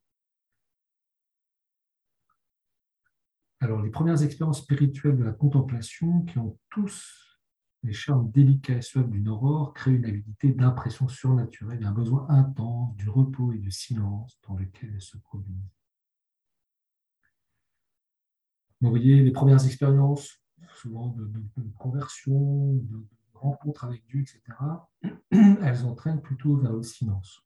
S1: Alors, les premières expériences spirituelles de la contemplation qui ont tous les charmes délicats et suaves d'une aurore créent une habilité d'impression surnaturelle et un besoin intense du repos et du silence dans lequel elle se produit. Vous voyez, les premières expériences, souvent de, conversion, de, rencontre avec Dieu, etc., elles entraînent plutôt vers le silence.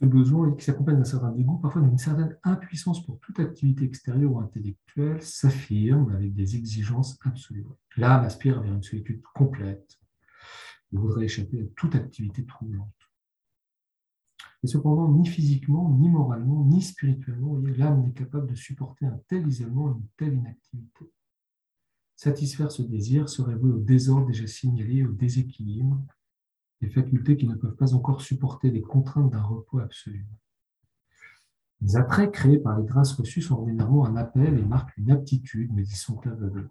S1: Ce besoin qui s'accompagne d'un certain dégoût, parfois d'une certaine impuissance pour toute activité extérieure ou intellectuelle, s'affirme avec des exigences absolues. L'âme aspire vers une solitude complète. Il voudrait échapper à toute activité troublante. Et cependant, ni physiquement, ni moralement, ni spirituellement, l'âme n'est capable de supporter un tel isolement, une telle inactivité. Satisfaire ce désir serait vouer au désordre déjà signalé, au déséquilibre, des facultés qui ne peuvent pas encore supporter les contraintes d'un repos absolu. Les attraits créés par les grâces reçues sont ordinairement un appel et marquent une aptitude, mais ils sont aveugles.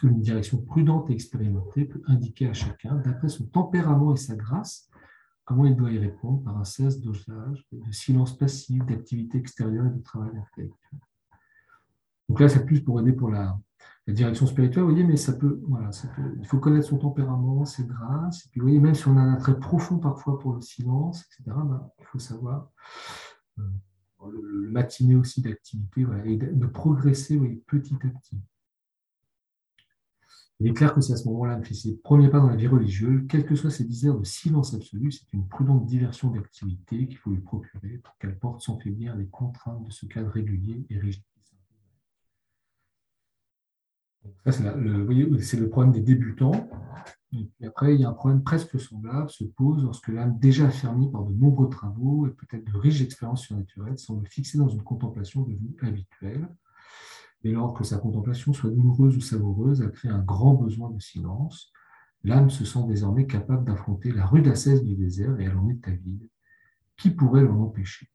S1: Seule une direction prudente et expérimentée peut indiquer à chacun, d'après son tempérament et sa grâce, comment il doit y répondre par un cesse d'osage, de silence passif, d'activité extérieure et de travail intellectuel. Donc là, c'est plus pour aider pour la, direction spirituelle, vous voyez, mais ça peut, voilà, il faut connaître son tempérament, ses grâces, et puis vous voyez, même si on a un attrait profond parfois pour le silence, etc., ben, il faut savoir euh, le, matiner aussi d'activité, et de, progresser petit à petit. Il est clair que c'est à ce moment-là qu'il fait ses premiers pas dans la vie religieuse, quels que soient ses désirs de silence absolu, c'est une prudente diversion d'activité qu'il faut lui procurer pour qu'elle porte sans faiblir les contraintes de ce cadre régulier et rigide. c'est le, problème des débutants. Après, il y a un problème presque semblable se pose lorsque l'âme, déjà affermie par de nombreux travaux et peut-être de riches expériences surnaturelles, semble fixée dans une contemplation devenue habituelle. Et lors que sa contemplation soit douloureuse ou savoureuse, elle crée un grand besoin de silence. L'âme se sent désormais capable d'affronter la rudesse du désert et elle en est avide. Qui pourrait l'en empêcher?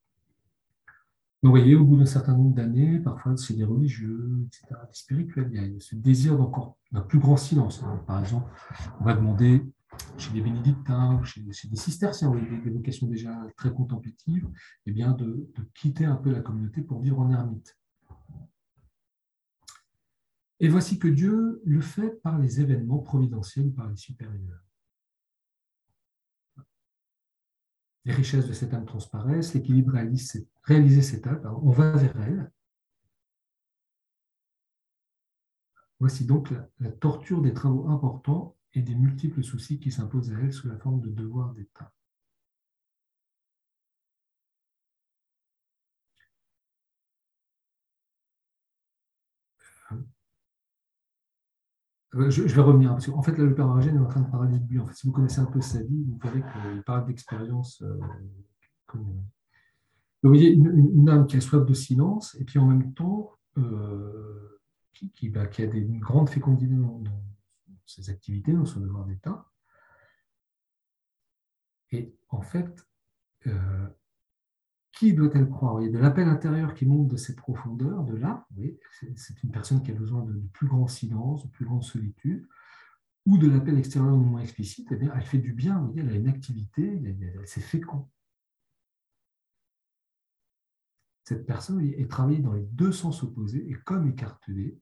S1: Vous voyez, au bout d'un certain nombre d'années, parfois c'est des religieux, etc., des spirituels, il y a ce désir d'encore d'un plus grand silence. Par exemple, on va demander chez les bénédictins, chez, des cisterciens, des, vocations déjà très contemplatives, eh bien de quitter un peu la communauté pour vivre en ermite. Et voici que Dieu le fait par les événements providentiels, par les supérieurs. Les richesses de cette âme transparaissent, l'équilibre réalisé cet âme, on va vers elle. Voici donc la, torture des travaux importants et des multiples soucis qui s'imposent à elle sous la forme de devoirs d'État. Euh, je, vais revenir, parce qu'en fait, là, le père est en train de parler de lui. En fait, si vous connaissez un peu sa vie, vous verrez qu'il parle d'expérience. Euh, vous voyez, une, âme qui a soif de silence, et puis en même temps, euh, qui, bah, qui, a des, une grande fécondité dans, ses activités, dans son devoir d'État. Et en fait, qui doit-elle croire? De l'appel intérieur qui monte de cette profondeur, de là, c'est une personne qui a besoin de, plus grand silence, de plus grande solitude, ou de l'appel extérieur non moins explicite, eh bien, elle fait du bien, elle a une activité, c'est fécond. Cette personne est travaillée dans les deux sens opposés et comme écartelée,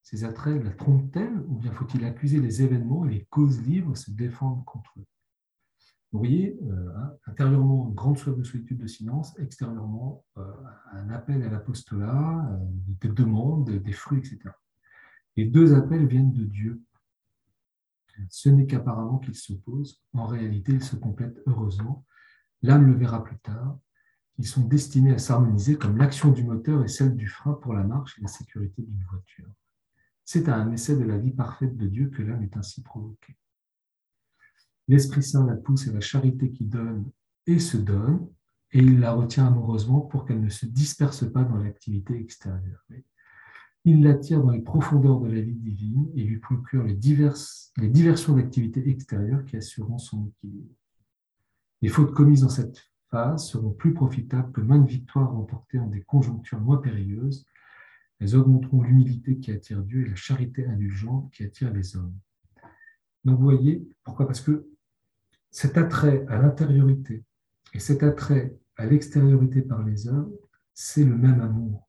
S1: ses attraits la trompent-elles ou bien faut-il accuser les événements et les causes libres se défendre contre eux? Vous voyez, euh, hein, intérieurement, une grande soif de solitude, de silence, extérieurement, euh, un appel à l'apostolat, euh, des demandes, des fruits, etc. Les deux appels viennent de Dieu. Ce n'est qu'apparemment qu'ils s'opposent. En réalité, ils se complètent heureusement. L'âme le verra plus tard. Ils sont destinés à s'harmoniser comme l'action du moteur et celle du frein pour la marche et la sécurité d'une voiture. C'est à un essai de la vie parfaite de Dieu que l'âme est ainsi provoquée. L'Esprit Saint la pousse à la charité qui donne et se donne, et il la retient amoureusement pour qu'elle ne se disperse pas dans l'activité extérieure. Il l'attire dans les profondeurs de la vie divine et lui procure les, diverses, les diversions d'activités extérieures qui assureront son équilibre. Les fautes commises dans cette phase seront plus profitables que maintes victoires remportées en des conjonctures moins périlleuses. Elles augmenteront l'humilité qui attire Dieu et la charité indulgente qui attire les hommes. Donc vous voyez, pourquoi? Parce que cet attrait à l'intériorité et cet attrait à l'extériorité par les œuvres, c'est le même amour.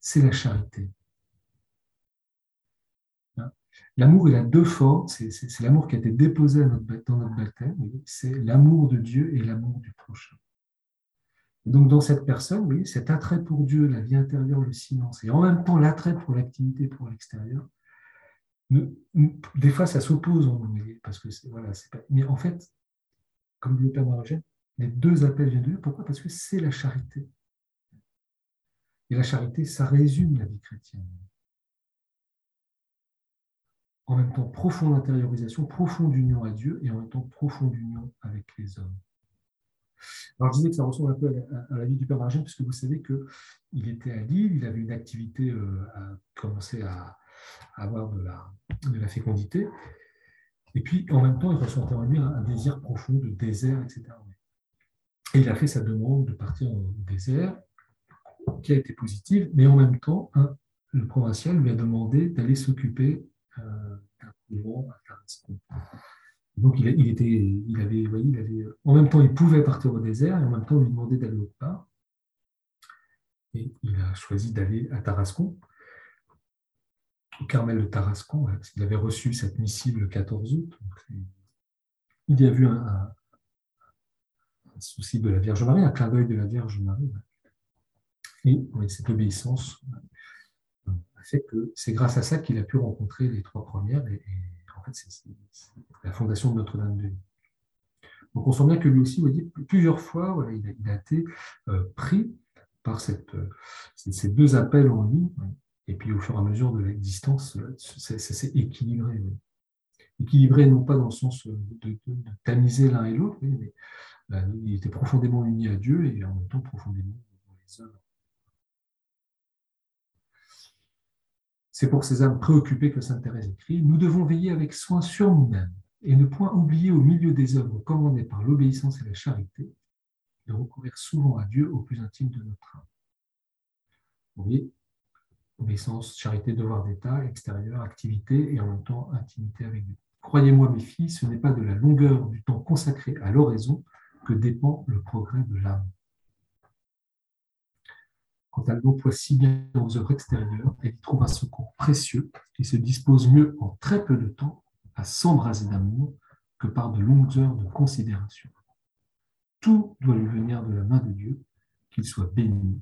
S1: C'est la charité. L'amour, il a deux formes. C'est l'amour qui a été déposé dans notre baptême. C'est l'amour de Dieu et l'amour du prochain. donc, dans cette personne, oui, cet attrait pour Dieu, la vie intérieure, le silence, et en même temps l'attrait pour l'activité, pour l'extérieur, des fois, ça s'oppose. Parce que voilà. Mais en fait, comme dit le Père Marogène, les deux appels viennent de Dieu. Pourquoi? Parce que c'est la charité. Et la charité, ça résume la vie chrétienne. En même temps, profonde intériorisation, profonde union à Dieu et en même temps, profonde union avec les hommes. Alors, je disais que ça ressemble un peu à la, vie du Père Marogène, puisque vous savez qu'il était à Lille, il avait une activité, euh, à commencer à, avoir de la, fécondité. Et puis, en même temps, il ressentait en lui un, désir profond de désert, etc. Et il a fait sa demande de partir au désert, qui a été positive, mais en même temps, le provincial lui a demandé d'aller s'occuper euh, d'un couvent à Tarascon. Donc, il, il, était, il, avait, il avait, en même temps, il pouvait partir au désert, et en même temps, on lui demandait d'aller autre part. Et il a choisi d'aller à Tarascon au Carmel de Tarascon, parce qu'il avait reçu cette missive le 14 août. il y a vu un, souci de la Vierge Marie, un clin d'œil de la Vierge Marie. Et cette obéissance a fait que c'est grâce à ça qu'il a pu rencontrer les trois premières. Et, en fait, c'est la fondation de Notre-Dame de Donc on sent bien que lui aussi, vous voyez, plusieurs fois, voilà, il, a, été euh, pris par euh, ces deux appels en lui. Et puis au fur et à mesure de l'existence, ça s'est équilibré. Équilibré non pas dans le sens de, tamiser l'un et l'autre, mais euh, il était profondément uni à Dieu et en même temps profondément dans les œuvres. C'est pour ces âmes préoccupées que Sainte Thérèse écrit Nous devons veiller avec soin sur nous-mêmes et ne point oublier au milieu des œuvres commandées par l'obéissance et la charité de recourir souvent à Dieu au plus intime de notre âme. Vous voyez, obéissance, charité, devoir d'État, extérieur, activité et en même temps intimité avec Dieu. Croyez-moi, mes filles, ce n'est pas de la longueur du temps consacré à l'oraison que dépend le progrès de l'âme. Quand elle l'emploie si bien aux œuvres extérieures, elle trouve un secours précieux et se dispose mieux en très peu de temps à s'embraser d'amour que par de longues heures de considération. Tout doit lui venir de la main de Dieu, qu'il soit béni.